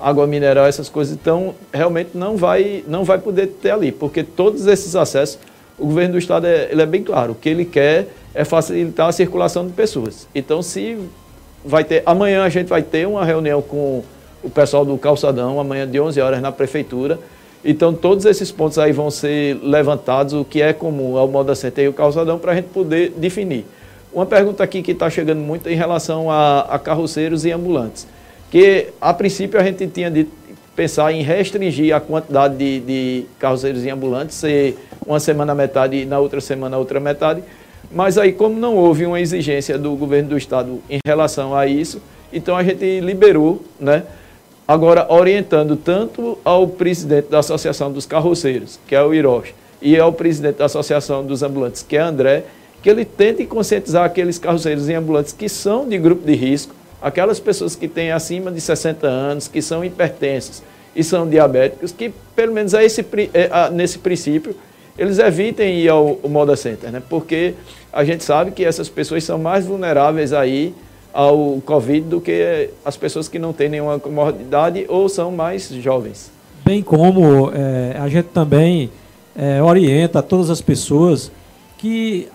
água mineral, essas coisas. Então, realmente não vai, não vai poder ter ali, porque todos esses acessos o governo do estado é, ele é bem claro. O que ele quer é facilitar a circulação de pessoas. Então, se vai ter. Amanhã a gente vai ter uma reunião com o pessoal do Calçadão, amanhã de 11 horas na prefeitura. Então, todos esses pontos aí vão ser levantados, o que é comum ao Moda Center e o Calçadão, para a gente poder definir. Uma pergunta aqui que está chegando muito em relação a, a carroceiros e ambulantes. Que, a princípio, a gente tinha de pensar em restringir a quantidade de, de carroceiros e ambulantes, ser uma semana metade e na outra semana outra metade. Mas aí, como não houve uma exigência do governo do estado em relação a isso, então a gente liberou, né? Agora, orientando tanto ao presidente da Associação dos Carroceiros, que é o Hiroshi, e ao presidente da Associação dos Ambulantes, que é André, que ele tente conscientizar aqueles carroceiros e ambulantes que são de grupo de risco, aquelas pessoas que têm acima de 60 anos, que são hipertensas e são diabéticos, que pelo menos a esse, a, nesse princípio eles evitem ir ao, ao Moda Center, né? porque a gente sabe que essas pessoas são mais vulneráveis aí ao Covid do que as pessoas que não têm nenhuma comorbidade ou são mais jovens.
Bem como é, a gente também é, orienta todas as pessoas que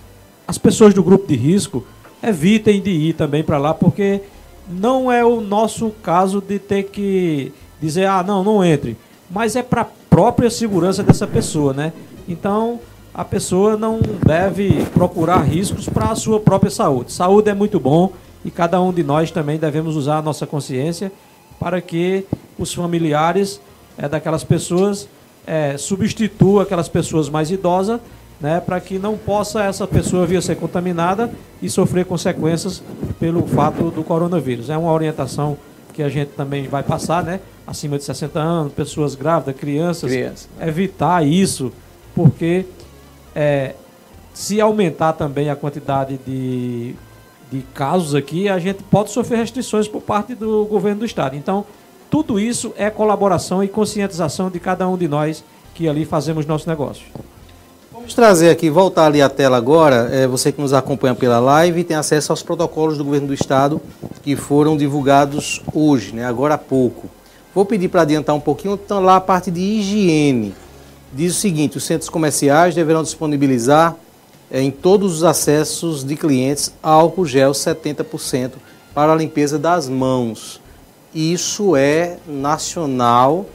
as pessoas do grupo de risco evitem de ir também para lá, porque não é o nosso caso de ter que dizer, ah, não, não entre. Mas é para a própria segurança dessa pessoa, né? Então, a pessoa não deve procurar riscos para a sua própria saúde. Saúde é muito bom e cada um de nós também devemos usar a nossa consciência para que os familiares é, daquelas pessoas é, substitua aquelas pessoas mais idosas, né, para que não possa essa pessoa vir a ser contaminada e sofrer consequências pelo fato do coronavírus. É uma orientação que a gente também vai passar, né? Acima de 60 anos, pessoas grávidas, crianças,
Criança.
evitar isso, porque é, se aumentar também a quantidade de, de casos aqui, a gente pode sofrer restrições por parte do governo do estado. Então, tudo isso é colaboração e conscientização de cada um de nós que ali fazemos nosso negócio.
Vamos trazer aqui, voltar ali a tela agora. É, você que nos acompanha pela live tem acesso aos protocolos do governo do estado que foram divulgados hoje, né, agora há pouco. Vou pedir para adiantar um pouquinho, então lá a parte de higiene. Diz o seguinte: os centros comerciais deverão disponibilizar é, em todos os acessos de clientes álcool gel 70% para a limpeza das mãos. Isso é nacional,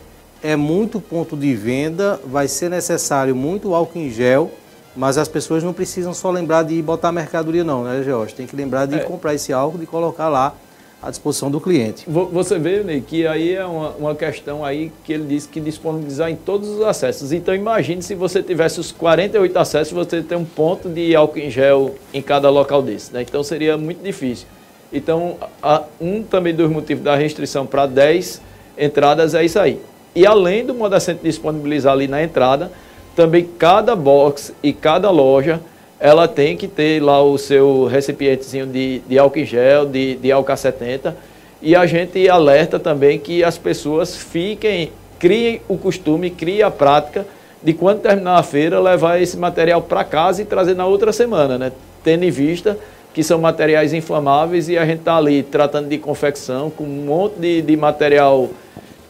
é muito ponto de venda, vai ser necessário muito álcool em gel, mas as pessoas não precisam só lembrar de botar mercadoria não, né, George? Tem que lembrar de
É.
comprar esse álcool e colocar lá à disposição do cliente.
Vo- Você vê, Ney, que aí é uma, uma questão aí que ele disse que disponibilizar em todos os acessos. Então imagine se você tivesse os 48 acessos, você ter um ponto de álcool em gel em cada local desse. Né? Então seria muito difícil. Então, a- um também dos motivos da restrição para 10 entradas é isso aí. E além do Modacente disponibilizar ali na entrada, também cada box e cada loja ela tem que ter lá o seu recipientezinho de, de álcool em gel, de, de álcool 70. E a gente alerta também que as pessoas fiquem, criem o costume, criem a prática de quando terminar a feira, levar esse material para casa e trazer na outra semana, né? Tendo em vista que são materiais inflamáveis e a gente está ali tratando de confecção com um monte de, de material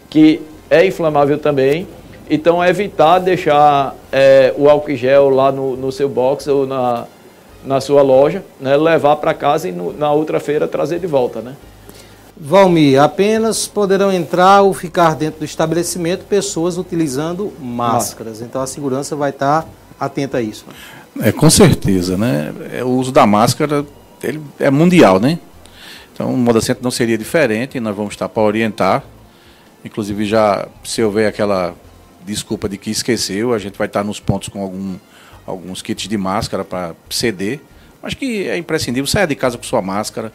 que é inflamável também. Então, evitar deixar é, o álcool gel lá no, no seu box ou na, na sua loja, né? levar para casa e no- na outra feira trazer de volta. Né?
Valmir, apenas poderão entrar ou ficar dentro do estabelecimento pessoas utilizando máscaras. Então a segurança vai estar atenta a isso.
É, com certeza, né? É, O uso da máscara ele é mundial, né? Então o Moda Center não seria diferente, nós vamos estar para orientar. Inclusive já, se houver aquela desculpa de que esqueceu, a gente vai estar nos pontos com algum, alguns kits de máscara para ceder. Acho que é imprescindível, saia de casa com sua máscara,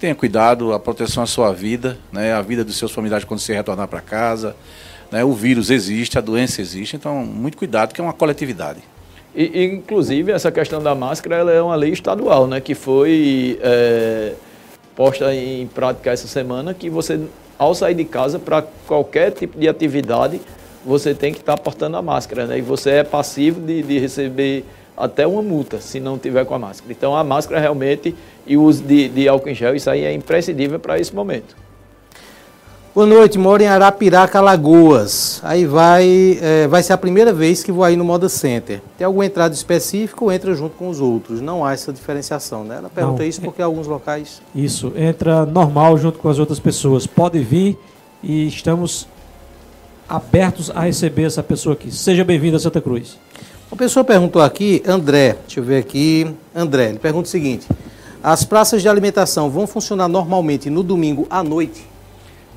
tenha cuidado, a proteção à sua vida, né? a vida dos seus familiares quando você retornar para casa. Né? O vírus existe, a doença existe, então muito cuidado, que é uma coletividade.
E, inclusive, essa questão da máscara ela é uma lei estadual, né, que foi é, posta em prática essa semana, que você, ao sair de casa, para qualquer tipo de atividade, você tem que estar portando a máscara, né, e você é passivo de, de receber até uma multa, se não tiver com a máscara. Então, a máscara realmente e o uso de, de álcool em gel, isso aí é imprescindível para esse momento.
Boa noite, moro em Arapiraca, Lagoas. Aí vai, é, vai ser a primeira vez que vou aí no Moda Center. Tem alguma entrada específica ou entra junto com os outros? Não há essa diferenciação, né? Ela pergunta
Não.
isso porque alguns locais.
Isso, entra normal junto com as outras pessoas. Pode vir e estamos abertos a receber essa pessoa aqui. Seja bem-vindo a Santa Cruz.
Uma pessoa perguntou aqui, André, deixa eu ver aqui. André, ele pergunta o seguinte: as praças de alimentação vão funcionar normalmente no domingo à noite?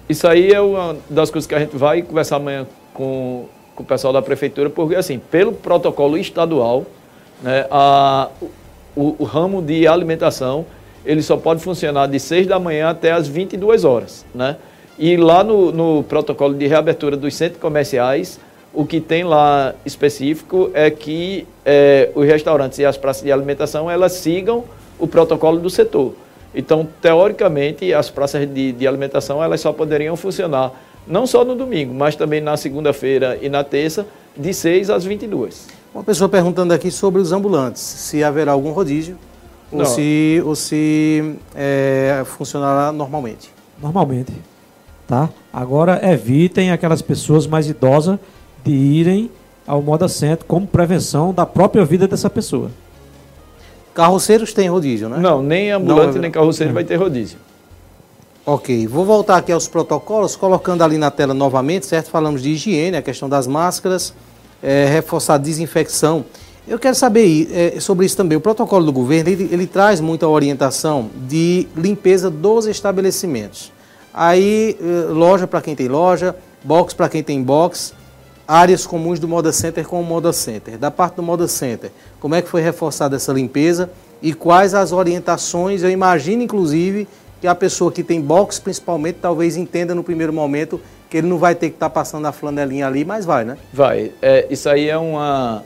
Isso aí é uma das coisas que a gente vai conversar amanhã com, com o pessoal da prefeitura, porque assim, pelo protocolo estadual, né, a, o, o ramo de alimentação ele só pode funcionar de 6 da manhã até as 22 horas. Né? E lá no, no protocolo de reabertura dos centros comerciais, o que tem lá específico é que eh, os restaurantes e as praças de alimentação elas sigam o protocolo do setor. Então, teoricamente, as praças de, de alimentação elas só poderiam funcionar não só no domingo, mas também na segunda-feira e na terça, de 6 às 22.
Uma pessoa perguntando aqui sobre os ambulantes, se haverá algum rodízio ou
Não.
se, ou se é, funcionará normalmente.
Normalmente. Tá? Agora evitem aquelas pessoas mais idosas de irem ao Moda Center como prevenção da própria vida dessa pessoa.
Carroceiros têm rodízio, né?
Não, nem ambulante
Não,
nem carroceiro vai ter rodízio.
Ok, vou voltar aqui aos protocolos, colocando ali na tela novamente, certo? Falamos de higiene, a questão das máscaras, é, reforçar a desinfecção. Eu quero saber é, sobre isso também. O protocolo do governo, ele, ele traz muita orientação de limpeza dos estabelecimentos. Aí, eh, loja para quem tem loja, box para quem tem box. áreas comuns do Moda Center com o Moda Center. Da parte do Moda Center, como é que foi reforçada essa limpeza e quais as orientações? Eu imagino, inclusive, que a pessoa que tem box, principalmente, talvez entenda no primeiro momento que ele não vai ter que estar tá passando a flanelinha ali, mas vai, né?
Vai. É, isso aí é uma,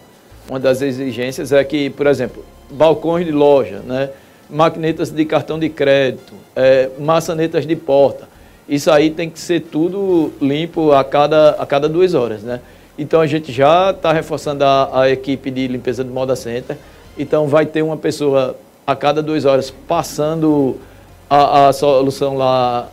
uma das exigências, é que, por exemplo, balcões de loja, né? maquinetas de cartão de crédito, é, maçanetas de porta, isso aí tem que ser tudo limpo a cada, a cada duas horas, né? Então a gente já está reforçando a, a, equipe de limpeza do Moda Center. Então vai ter uma pessoa a cada duas horas passando a, a solução lá,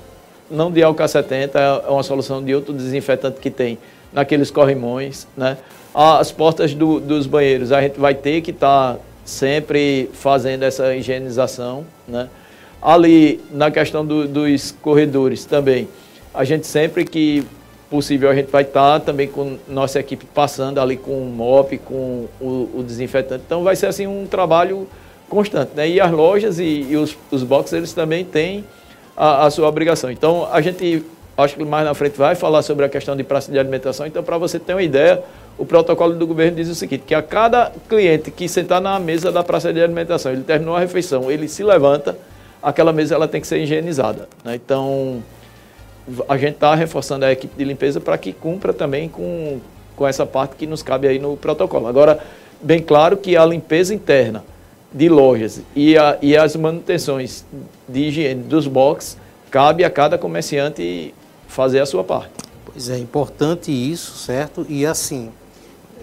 não de álcool 70, é uma solução de outro desinfetante que tem naqueles corrimões, né? As portas do, dos banheiros, a gente vai ter que estar tá sempre fazendo essa higienização, né? Ali, na questão do, dos corredores também, a gente sempre que possível, a gente vai estar tá também com nossa equipe passando ali com o MOP, com o, o desinfetante. Então, vai ser assim um trabalho constante. Né? E as lojas e, e os, os boxes, eles também têm a, a, sua obrigação. Então, a gente, acho que mais na frente vai falar sobre a questão de praça de alimentação. Então, para você ter uma ideia, o protocolo do governo diz o seguinte, que a cada cliente que sentar na mesa da praça de alimentação, ele terminou a refeição, ele se levanta, aquela mesa ela tem que ser higienizada. Né? Então, a gente está reforçando a equipe de limpeza para que cumpra também com, com essa parte que nos cabe aí no protocolo. Agora, bem claro que a limpeza interna de lojas e, a, e as manutenções de higiene dos boxes, cabe a cada comerciante fazer a sua parte.
Pois é, importante isso, certo? E assim,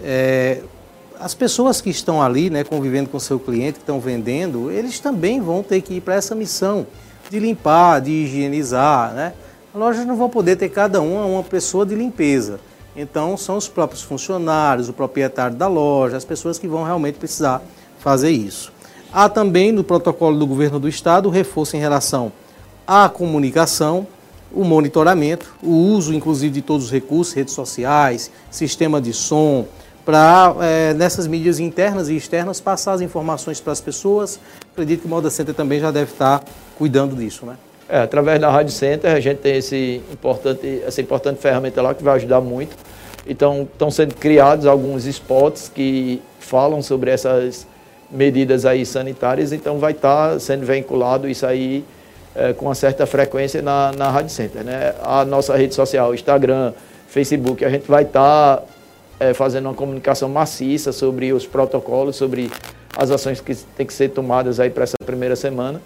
é, as pessoas que estão ali, né, convivendo com seu cliente, que estão vendendo, eles também vão ter que ir para essa missão de limpar, de higienizar, né? As lojas não vão poder ter cada uma uma pessoa de limpeza. Então, são os próprios funcionários, o proprietário da loja, as pessoas que vão realmente precisar fazer isso. Há também no protocolo do governo do estado reforço em relação à comunicação, o monitoramento, o uso inclusive de todos os recursos, redes sociais, sistema de som, para é, nessas mídias internas e externas passar as informações para as pessoas. Acredito que o Moda Center também já deve estar cuidando disso, né?
É, através da Rádio Center a gente tem esse importante, essa importante ferramenta lá que vai ajudar muito. Então estão sendo criados alguns spots que falam sobre essas medidas aí sanitárias, então vai estar tá sendo vinculado isso aí é, com uma certa frequência na, na Rádio Center. Né? A nossa rede social, Instagram, Facebook, a gente vai estar tá, é, fazendo uma comunicação maciça sobre os protocolos, sobre as ações que têm que ser tomadas aí para essa primeira semana.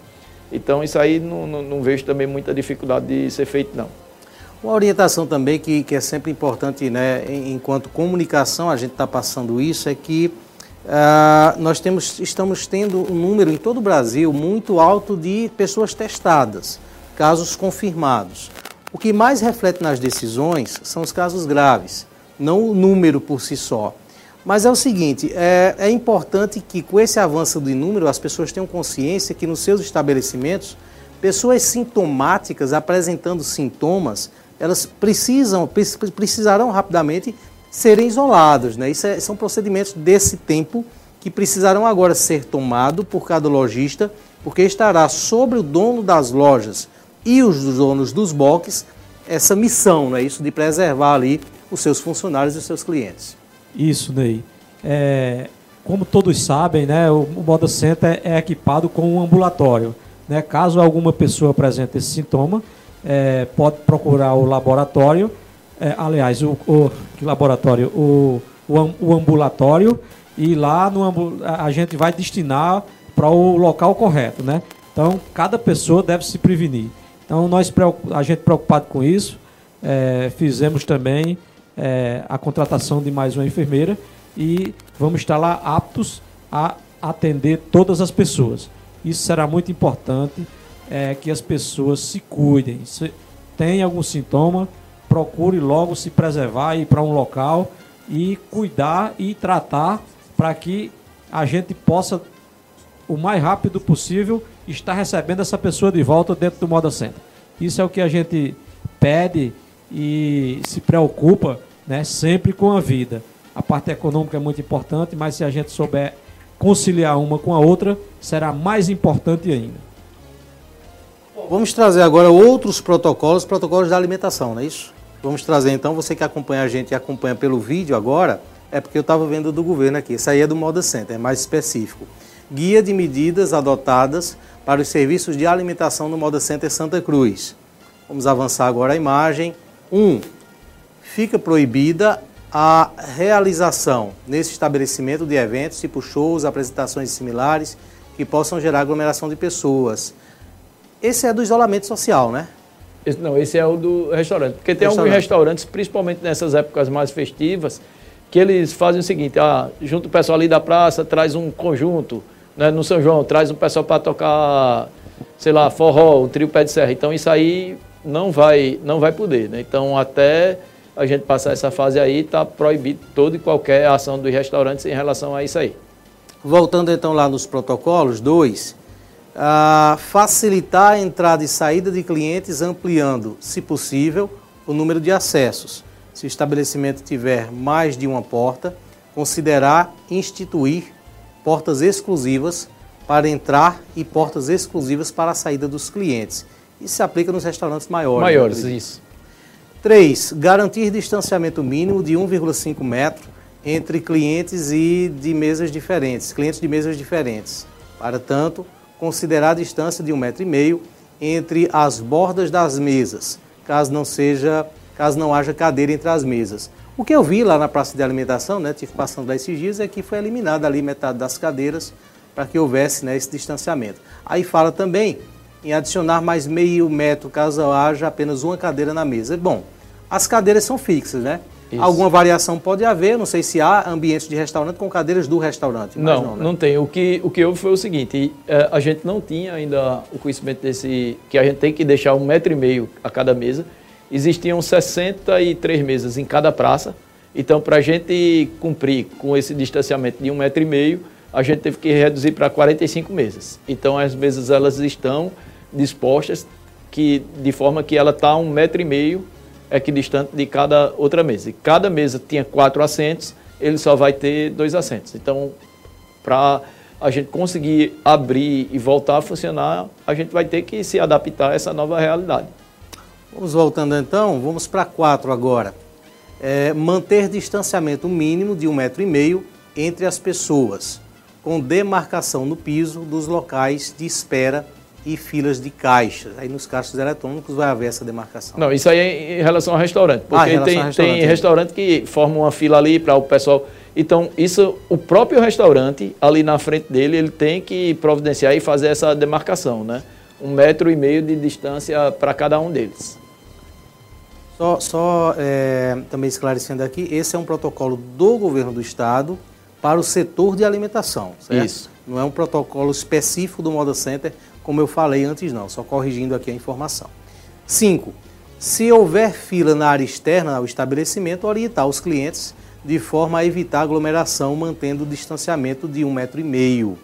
Então isso aí não, não, não, vejo também muita dificuldade de ser feito não.
Uma orientação também que, que é sempre importante, né, enquanto comunicação a gente está passando isso, é que uh, nós temos, estamos tendo um número em todo o Brasil muito alto de pessoas testadas, casos confirmados. O que mais reflete nas decisões são os casos graves, não o número por si só. Mas é o seguinte, é, é, importante que com esse avanço de número as pessoas tenham consciência que nos seus estabelecimentos, pessoas sintomáticas apresentando sintomas, elas precisam, precisarão rapidamente serem isoladas. Né? Isso é, são procedimentos desse tempo que precisarão agora ser tomados por cada lojista, porque estará sobre o dono das lojas e os donos dos boxes essa missão, né? isso de preservar ali os seus funcionários e os seus clientes.
Isso, Ney. É, como todos sabem, né, o, o Moda Center é equipado com um ambulatório. Né? Caso alguma pessoa apresente esse sintoma, é, pode procurar o laboratório, é, aliás, o, o laboratório? O, o, o, ambulatório, e lá no, a gente vai destinar para o local correto. Né? Então, cada pessoa deve se prevenir. Então, nós, a gente preocupado com isso, é, fizemos também é, a contratação de mais uma enfermeira e vamos estar lá aptos a atender todas as pessoas. Isso será muito importante, é, que as pessoas se cuidem. Se tem algum sintoma, procure logo se preservar, ir para um local e cuidar e tratar para que a gente possa, o mais rápido possível, estar recebendo essa pessoa de volta dentro do Moda Center. Isso é o que a gente pede e se preocupa né, sempre com a vida. A parte econômica é muito importante, mas se a gente souber conciliar uma com a outra, será mais importante ainda.
Vamos trazer agora outros protocolos, protocolos da alimentação, não é isso? Vamos trazer então, você que acompanha a gente e acompanha pelo vídeo agora, é porque eu estava vendo do governo aqui. Isso aí é do Moda Center, é mais específico. Guia de medidas adotadas para os serviços de alimentação no Moda Center Santa Cruz. Vamos avançar agora a imagem. 1. Um, fica proibida a realização nesse estabelecimento de eventos, tipo shows, apresentações similares, que possam gerar aglomeração de pessoas. Esse é do isolamento social, né?
Esse, não, esse é o do restaurante. Porque tem restaurante. alguns restaurantes, principalmente nessas épocas mais festivas, que eles fazem o seguinte, ah, junto o pessoal ali da praça, traz um conjunto, né, no São João, traz um pessoal para tocar, sei lá, forró, um trio pé de serra. Então isso aí não vai, não vai poder. Né? Então até a gente passar essa fase aí, está proibido toda e qualquer ação dos restaurantes em relação a isso aí.
Voltando então lá nos protocolos, dois, facilitar a entrada e saída de clientes, ampliando, se possível, o número de acessos. Se o estabelecimento tiver mais de uma porta, considerar instituir portas exclusivas para entrar e portas exclusivas para a saída dos clientes. Isso se aplica nos restaurantes maiores.
Né, maiores, isso.
3. Garantir distanciamento mínimo de 1,5 metro entre clientes e de mesas diferentes, clientes de mesas diferentes. Para tanto, considerar a distância de um metro e meio entre as bordas das mesas, caso não seja, caso não haja cadeira entre as mesas. O que eu vi lá na praça de alimentação, né, tive passando lá esses dias, é que foi eliminada ali metade das cadeiras para que houvesse né, esse distanciamento. Aí fala também em adicionar mais meio metro caso haja apenas uma cadeira na mesa. Bom, as cadeiras são fixas, né? Isso. Alguma variação pode haver, não sei se há ambientes de restaurante com cadeiras do restaurante.
Não, não, né? não, tem. O que, o que houve foi o seguinte, é, a gente não tinha ainda o conhecimento desse, que a gente tem que deixar um metro e meio a cada mesa. Existiam 63 mesas em cada praça, então para a gente cumprir com esse distanciamento de um metro e meio, a gente teve que reduzir para 45 mesas. Então as mesas elas estão dispostas que, de forma que ela está um metro e meio equidistante de cada outra mesa. E cada mesa tinha quatro assentos, ele só vai ter dois assentos. Então, para a gente conseguir abrir e voltar a funcionar, a gente vai ter que se adaptar a essa nova realidade.
Vamos voltando então, vamos para quatro agora. É, manter distanciamento mínimo de um metro e meio entre as pessoas, com demarcação no piso dos locais de espera e filas de caixas. Aí nos caixas eletrônicos vai haver essa demarcação.
Não, isso aí é em relação ao restaurante. Porque ah, tem, restaurante, tem restaurante que forma uma fila ali para o pessoal. Então, isso, o próprio restaurante, ali na frente dele, ele tem que providenciar e fazer essa demarcação, né? Um metro e meio de distância para cada um deles.
Só, só é, também esclarecendo aqui, esse é um protocolo do governo do estado para o setor de alimentação, certo? Isso. Não é um protocolo específico do Moda Center como eu falei antes não, só corrigindo aqui a informação. 5. Se houver fila na área externa ao estabelecimento, orientar os clientes de forma a evitar aglomeração, mantendo o distanciamento de um metro e meio.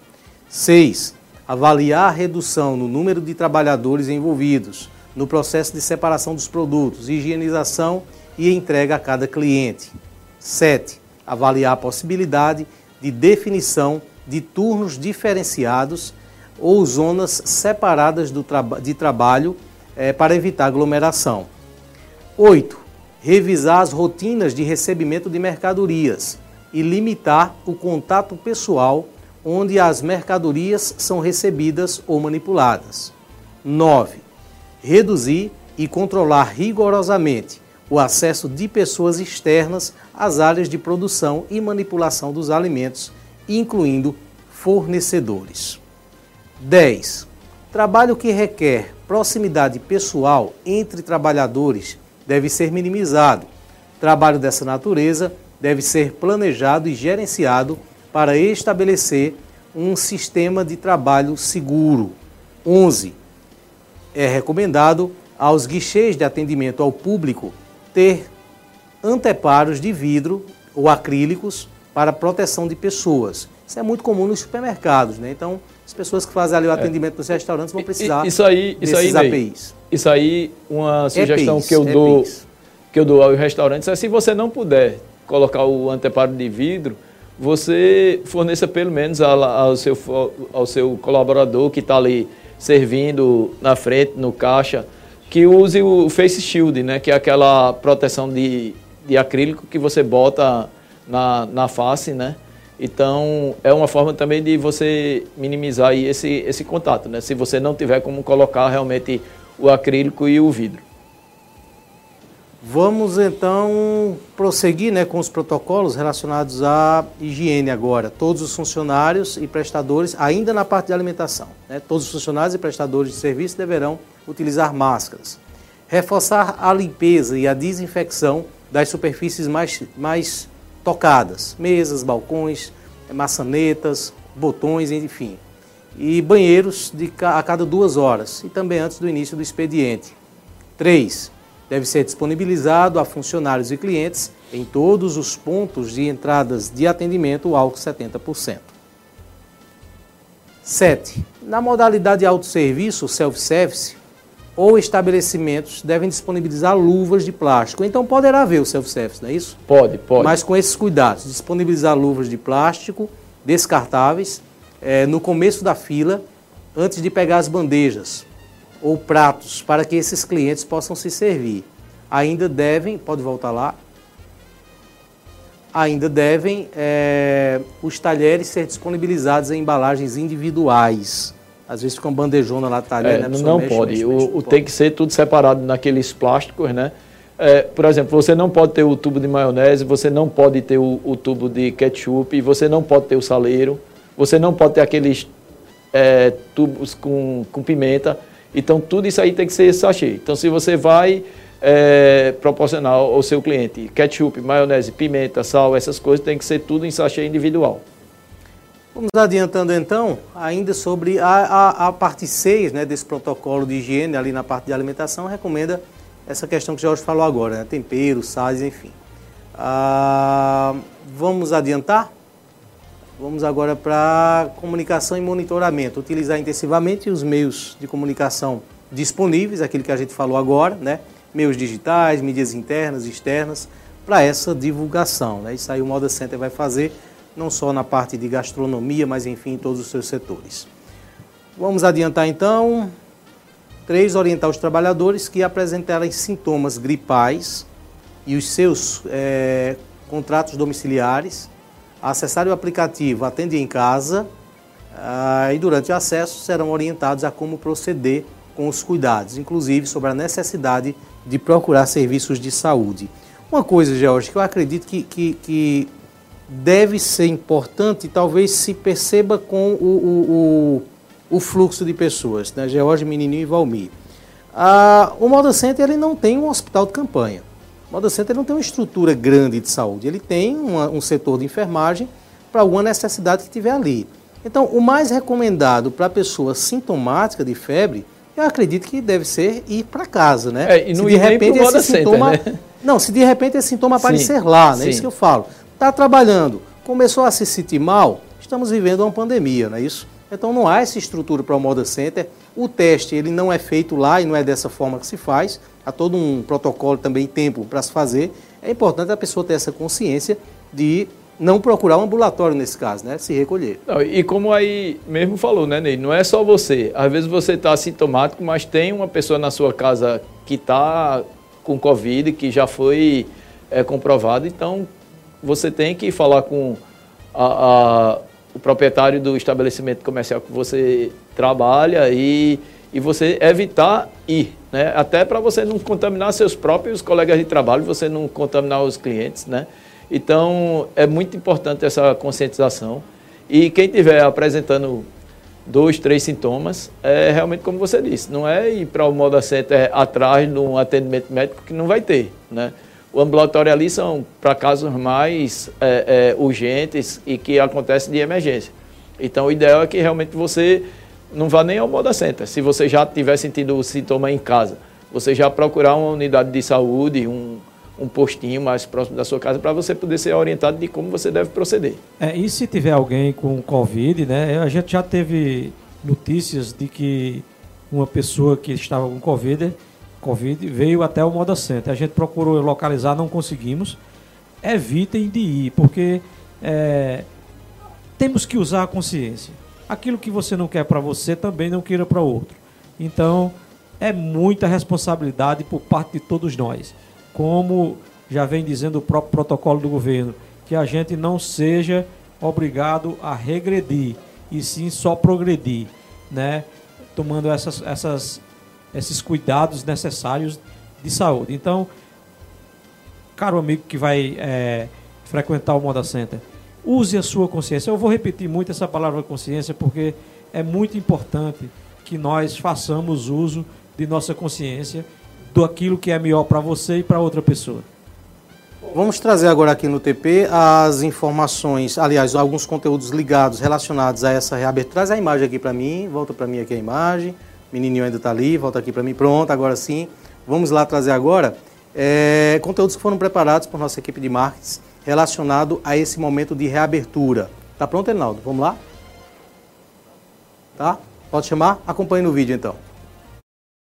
6. Avaliar a redução no número de trabalhadores envolvidos no processo de separação dos produtos, higienização e entrega a cada cliente. 7. Avaliar a possibilidade de definição de turnos diferenciados ou zonas separadas de trabalho é, para evitar aglomeração. 8. Revisar as rotinas de recebimento de mercadorias e limitar o contato pessoal onde as mercadorias são recebidas ou manipuladas. 9. Reduzir e controlar rigorosamente o acesso de pessoas externas às áreas de produção e manipulação dos alimentos, incluindo fornecedores. 10. Trabalho que requer proximidade pessoal entre trabalhadores deve ser minimizado. Trabalho dessa natureza deve ser planejado e gerenciado para estabelecer um sistema de trabalho seguro. 11. É recomendado aos guichês de atendimento ao público ter anteparos de vidro ou acrílicos para proteção de pessoas. Isso é muito comum nos supermercados, né? Então, as pessoas que fazem ali o é. atendimento nos restaurantes vão precisar
isso aí, isso desses aí, APIs. Isso aí, uma sugestão EPIs, que eu dou que eu dou aos restaurantes é se você não puder colocar o anteparo de vidro, você forneça pelo menos ao seu, ao seu colaborador que está ali servindo na frente, no caixa, que use o Face Shield, né? Que é aquela proteção de, de acrílico que você bota na, na face, né? Então, é uma forma também de você minimizar esse, esse contato, né? Se você não tiver como colocar realmente o acrílico e o vidro.
Vamos então prosseguir né, com os protocolos relacionados à higiene agora. Todos os funcionários e prestadores, ainda na parte de alimentação, né, todos os funcionários e prestadores de serviço deverão utilizar máscaras. Reforçar a limpeza e a desinfecção das superfícies mais, mais tocadas, mesas, balcões, maçanetas, botões, enfim. E banheiros de, a cada duas horas e também antes do início do expediente. 3 deve ser disponibilizado a funcionários e clientes em todos os pontos de entradas de atendimento o álcool 70%. 7. Na modalidade de autosserviço, self-service, ou estabelecimentos devem disponibilizar luvas de plástico. Então poderá haver o self-service, não é isso?
Pode, pode.
Mas com esses cuidados, disponibilizar luvas de plástico descartáveis é, no começo da fila, antes de pegar as bandejas, ou pratos para que esses clientes possam se servir. Ainda devem, pode voltar lá, ainda devem é, os talheres ser disponibilizados em embalagens individuais. Às vezes fica uma bandejona lá, talher,
é, né? Não mexe, pode. Mexe, mexe, o, o tem que ser tudo separado naqueles plásticos, né? É, por exemplo, você não pode ter o tubo de maionese, você não pode ter o, o tubo de ketchup, você não pode ter o saleiro, você não pode ter aqueles é, tubos com, com pimenta. Então, tudo isso aí tem que ser sachê. Então, se você vai é, proporcionar ao seu cliente ketchup, maionese, pimenta, sal, essas coisas, tem que ser tudo em sachê individual.
Vamos adiantando então, ainda sobre a, a, a parte 6 né, desse protocolo de higiene, ali na parte de alimentação, recomenda essa questão que o Jorge falou agora, né, temperos, sais, enfim. Ah, vamos adiantar? Vamos agora para comunicação e monitoramento. Utilizar intensivamente os meios de comunicação disponíveis, aquilo que a gente falou agora, né? Meios digitais, mídias internas externas, para essa divulgação. Né? Isso aí o Moda Center vai fazer, não só na parte de gastronomia, mas enfim, em todos os seus setores. Vamos adiantar então. Três, orientar os trabalhadores que apresentarem sintomas gripais e os seus é, contratos domiciliares acessar o aplicativo Atende em Casa ah, e durante o acesso serão orientados a como proceder com os cuidados, inclusive sobre a necessidade de procurar serviços de saúde. Uma coisa, George, que eu acredito que, que, que deve ser importante talvez se perceba com o, o, o, o fluxo de pessoas, né? George, Menininho e Valmir. Ah, o Moda Center ele não tem um hospital de campanha. O Moda Center não tem uma estrutura grande de saúde, ele tem uma, um setor de enfermagem para alguma necessidade que tiver ali. Então, o mais recomendado para a pessoa sintomática de febre, eu acredito que deve ser ir para casa, né?
É, e não se de repente esse sintoma,
Center, né? não, se de repente esse sintoma aparecer sim, lá, né? Sim. Isso que eu falo. Está trabalhando, começou a se sentir mal, estamos vivendo uma pandemia, não é isso? Então não há essa estrutura para o Moda Center. O teste ele não é feito lá e não é dessa forma que se faz há todo um protocolo também, tempo para se fazer. É importante a pessoa ter essa consciência de não procurar um ambulatório nesse caso, né? Se recolher.
Não, e como aí mesmo falou, né, Ney? Não é só você. Às vezes você está sintomático, mas tem uma pessoa na sua casa que está com Covid, que já foi é, comprovado. Então, você tem que falar com a, a, o proprietário do estabelecimento comercial que você trabalha e e você evitar ir, né? Até para você não contaminar seus próprios colegas de trabalho, você não contaminar os clientes, né? Então, é muito importante essa conscientização. E quem estiver apresentando dois, três sintomas, é realmente como você disse, não é ir para o Moda Center atrás de um atendimento médico que não vai ter, né? O ambulatório ali são para casos mais é, é, urgentes e que acontecem de emergência. Então, o ideal é que realmente você não vá nem ao Moda Center. Se você já tiver sentido o sintoma em casa, você já procurar uma unidade de saúde, um, um postinho mais próximo da sua casa para você poder ser orientado de como você deve proceder.
É, e se tiver alguém com Covid, né? A gente já teve notícias de que uma pessoa que estava com Covid, COVID veio até o Moda Center. A gente procurou localizar, não conseguimos. Evitem de ir, porque é, temos que usar a consciência aquilo que você não quer para você também não queira para outro. Então, é muita responsabilidade por parte de todos nós. Como já vem dizendo o próprio protocolo do governo, que a gente não seja obrigado a regredir, e sim só progredir, né? tomando essas, essas, esses cuidados necessários de saúde. Então, caro amigo que vai é, frequentar o Moda Center, use a sua consciência. Eu vou repetir muito essa palavra consciência porque é muito importante que nós façamos uso de nossa consciência do aquilo que é melhor para você e para outra pessoa.
Vamos trazer agora aqui no TP as informações, aliás, alguns conteúdos ligados, relacionados a essa reabertura. Traz a imagem aqui para mim, volta para mim aqui a imagem. Menininho ainda está ali, volta aqui para mim. Pronto, agora sim. Vamos lá trazer agora é, conteúdos que foram preparados por nossa equipe de marketing relacionado a esse momento de reabertura. Tá pronto, Reinaldo? Vamos lá? Tá? Pode chamar? Acompanhe no vídeo então.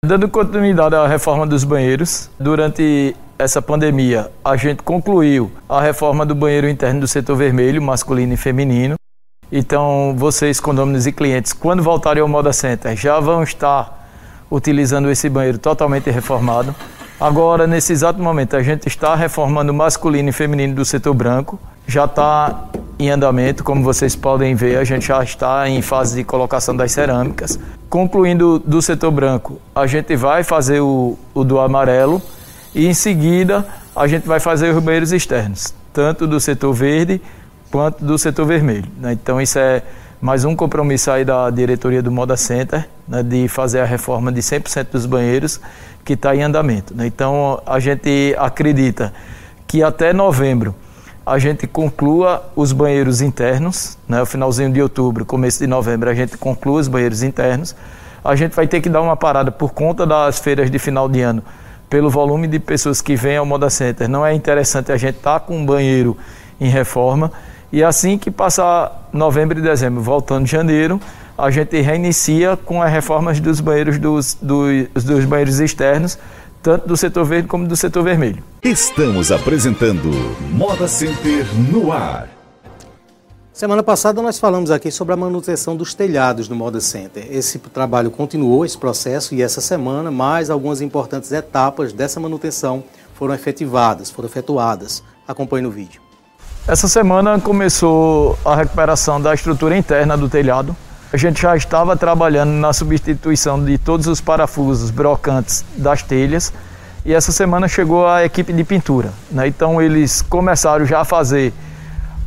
Dando continuidade à reforma dos banheiros, durante essa pandemia, a gente concluiu a reforma do banheiro interno do setor vermelho, masculino e feminino. Então, vocês, condôminos e clientes, quando voltarem ao Moda Center, já vão estar utilizando esse banheiro totalmente reformado. Agora, nesse exato momento, a gente está reformando o masculino e feminino do setor branco. Já está em andamento, como vocês podem ver, a gente já está em fase de colocação das cerâmicas. Concluindo do setor branco, a gente vai fazer o, o do amarelo e em seguida a gente vai fazer os banheiros externos, tanto do setor verde quanto do setor vermelho. Né? Então isso é mais um compromisso aí da diretoria do Moda Center, né, de fazer a reforma de 100% dos banheiros que está em andamento. Né? Então a gente acredita que até novembro a gente conclua os banheiros internos, né? finalzinho de outubro, começo de novembro a gente conclua os banheiros internos. A gente vai ter que dar uma parada por conta das feiras de final de ano, pelo volume de pessoas que vêm ao Moda Center. Não é interessante a gente estar tá com um banheiro em reforma. E assim que passar novembro e dezembro, voltando em janeiro, a gente reinicia com as reformas dos banheiros dos, dos, dos banheiros externos, tanto do setor verde como do setor vermelho.
Estamos apresentando Moda Center no ar.
Semana passada nós falamos aqui sobre a manutenção dos telhados no Moda Center. Esse trabalho continuou, esse processo, e essa semana mais algumas importantes etapas dessa manutenção foram efetivadas, foram efetuadas. Acompanhe no vídeo.
Essa semana começou a recuperação da estrutura interna do telhado, a gente já estava trabalhando na substituição de todos os parafusos brocantes das telhas e essa semana chegou a equipe de pintura. Né? Então eles começaram já a fazer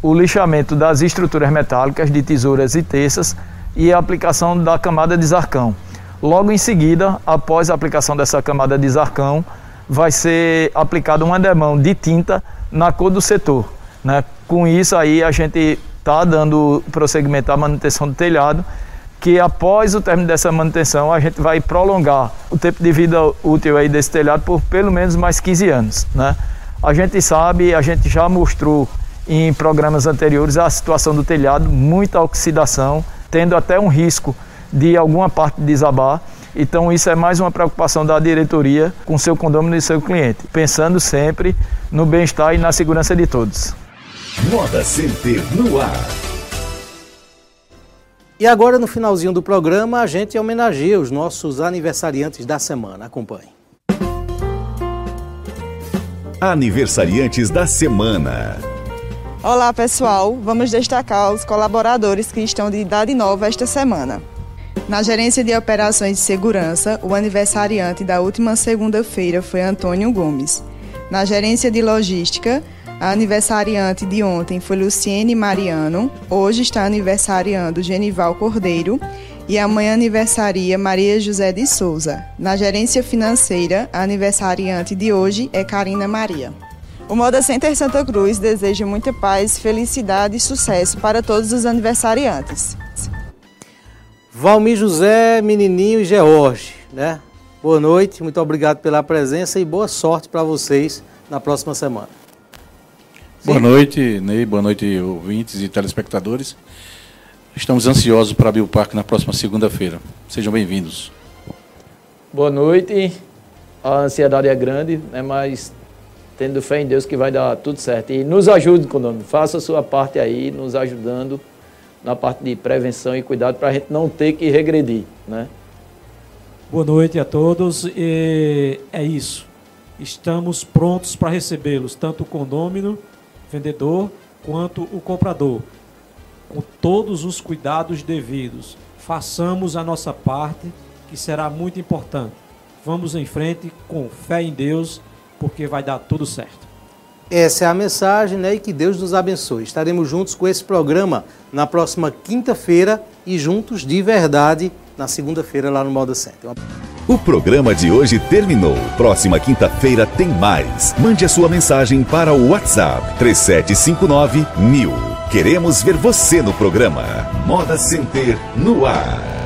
o lixamento das estruturas metálicas de tesouras e terças e a aplicação da camada de zarcão. Logo em seguida, após a aplicação dessa camada de zarcão, vai ser aplicada uma demão de tinta na cor do setor. Né? Com isso aí a gente está dando prosseguimento à manutenção do telhado, que após o término dessa manutenção a gente vai prolongar o tempo de vida útil aí desse telhado por pelo menos mais 15 anos. Né? A gente sabe, a gente já mostrou em programas anteriores a situação do telhado, muita oxidação, tendo até um risco de alguma parte desabar. Então isso é mais uma preocupação da diretoria com seu condomínio e seu cliente, pensando sempre no bem-estar e na segurança de todos.
Moda Center no ar.
E agora, no finalzinho do programa, a gente homenageia os nossos aniversariantes da semana. Acompanhe.
Aniversariantes da semana.
Olá, pessoal. Vamos destacar os colaboradores que estão de idade nova esta semana. Na gerência de operações de segurança, o aniversariante da última segunda-feira foi Antônio Gomes. Na gerência de logística, a aniversariante de ontem foi Luciene Mariano, hoje está aniversariando Genival Cordeiro e amanhã aniversaria Maria José de Souza. Na gerência financeira, a aniversariante de hoje é Karina Maria. O Moda Center Santa Cruz deseja muita paz, felicidade e sucesso para todos os aniversariantes.
Valmir José, Menininho e George, né? Boa noite, muito obrigado pela presença e boa sorte para vocês na próxima semana.
Boa noite, Ney. Boa noite, ouvintes e telespectadores. Estamos ansiosos para abrir o parque na próxima segunda-feira. Sejam bem-vindos.
Boa noite. A ansiedade é grande, né, mas tendo fé em Deus que vai dar tudo certo. E nos ajude, Condomínio. Faça a sua parte aí, nos ajudando na parte de prevenção e cuidado para a gente não ter que regredir. Né?
Boa noite a todos. E é isso. Estamos prontos para recebê-los, tanto o condômino, vendedor, quanto o comprador, com todos os cuidados devidos. Façamos a nossa parte, que será muito importante. Vamos em frente com fé em Deus, porque vai dar tudo certo.
Essa é a mensagem, né? E que Deus nos abençoe. Estaremos juntos com esse programa na próxima quinta-feira e juntos de verdade na segunda-feira lá no Moda Center.
O programa de hoje terminou. Próxima quinta-feira tem mais. Mande a sua mensagem para o WhatsApp 3759 mil. Queremos ver você no programa. Moda Center no ar.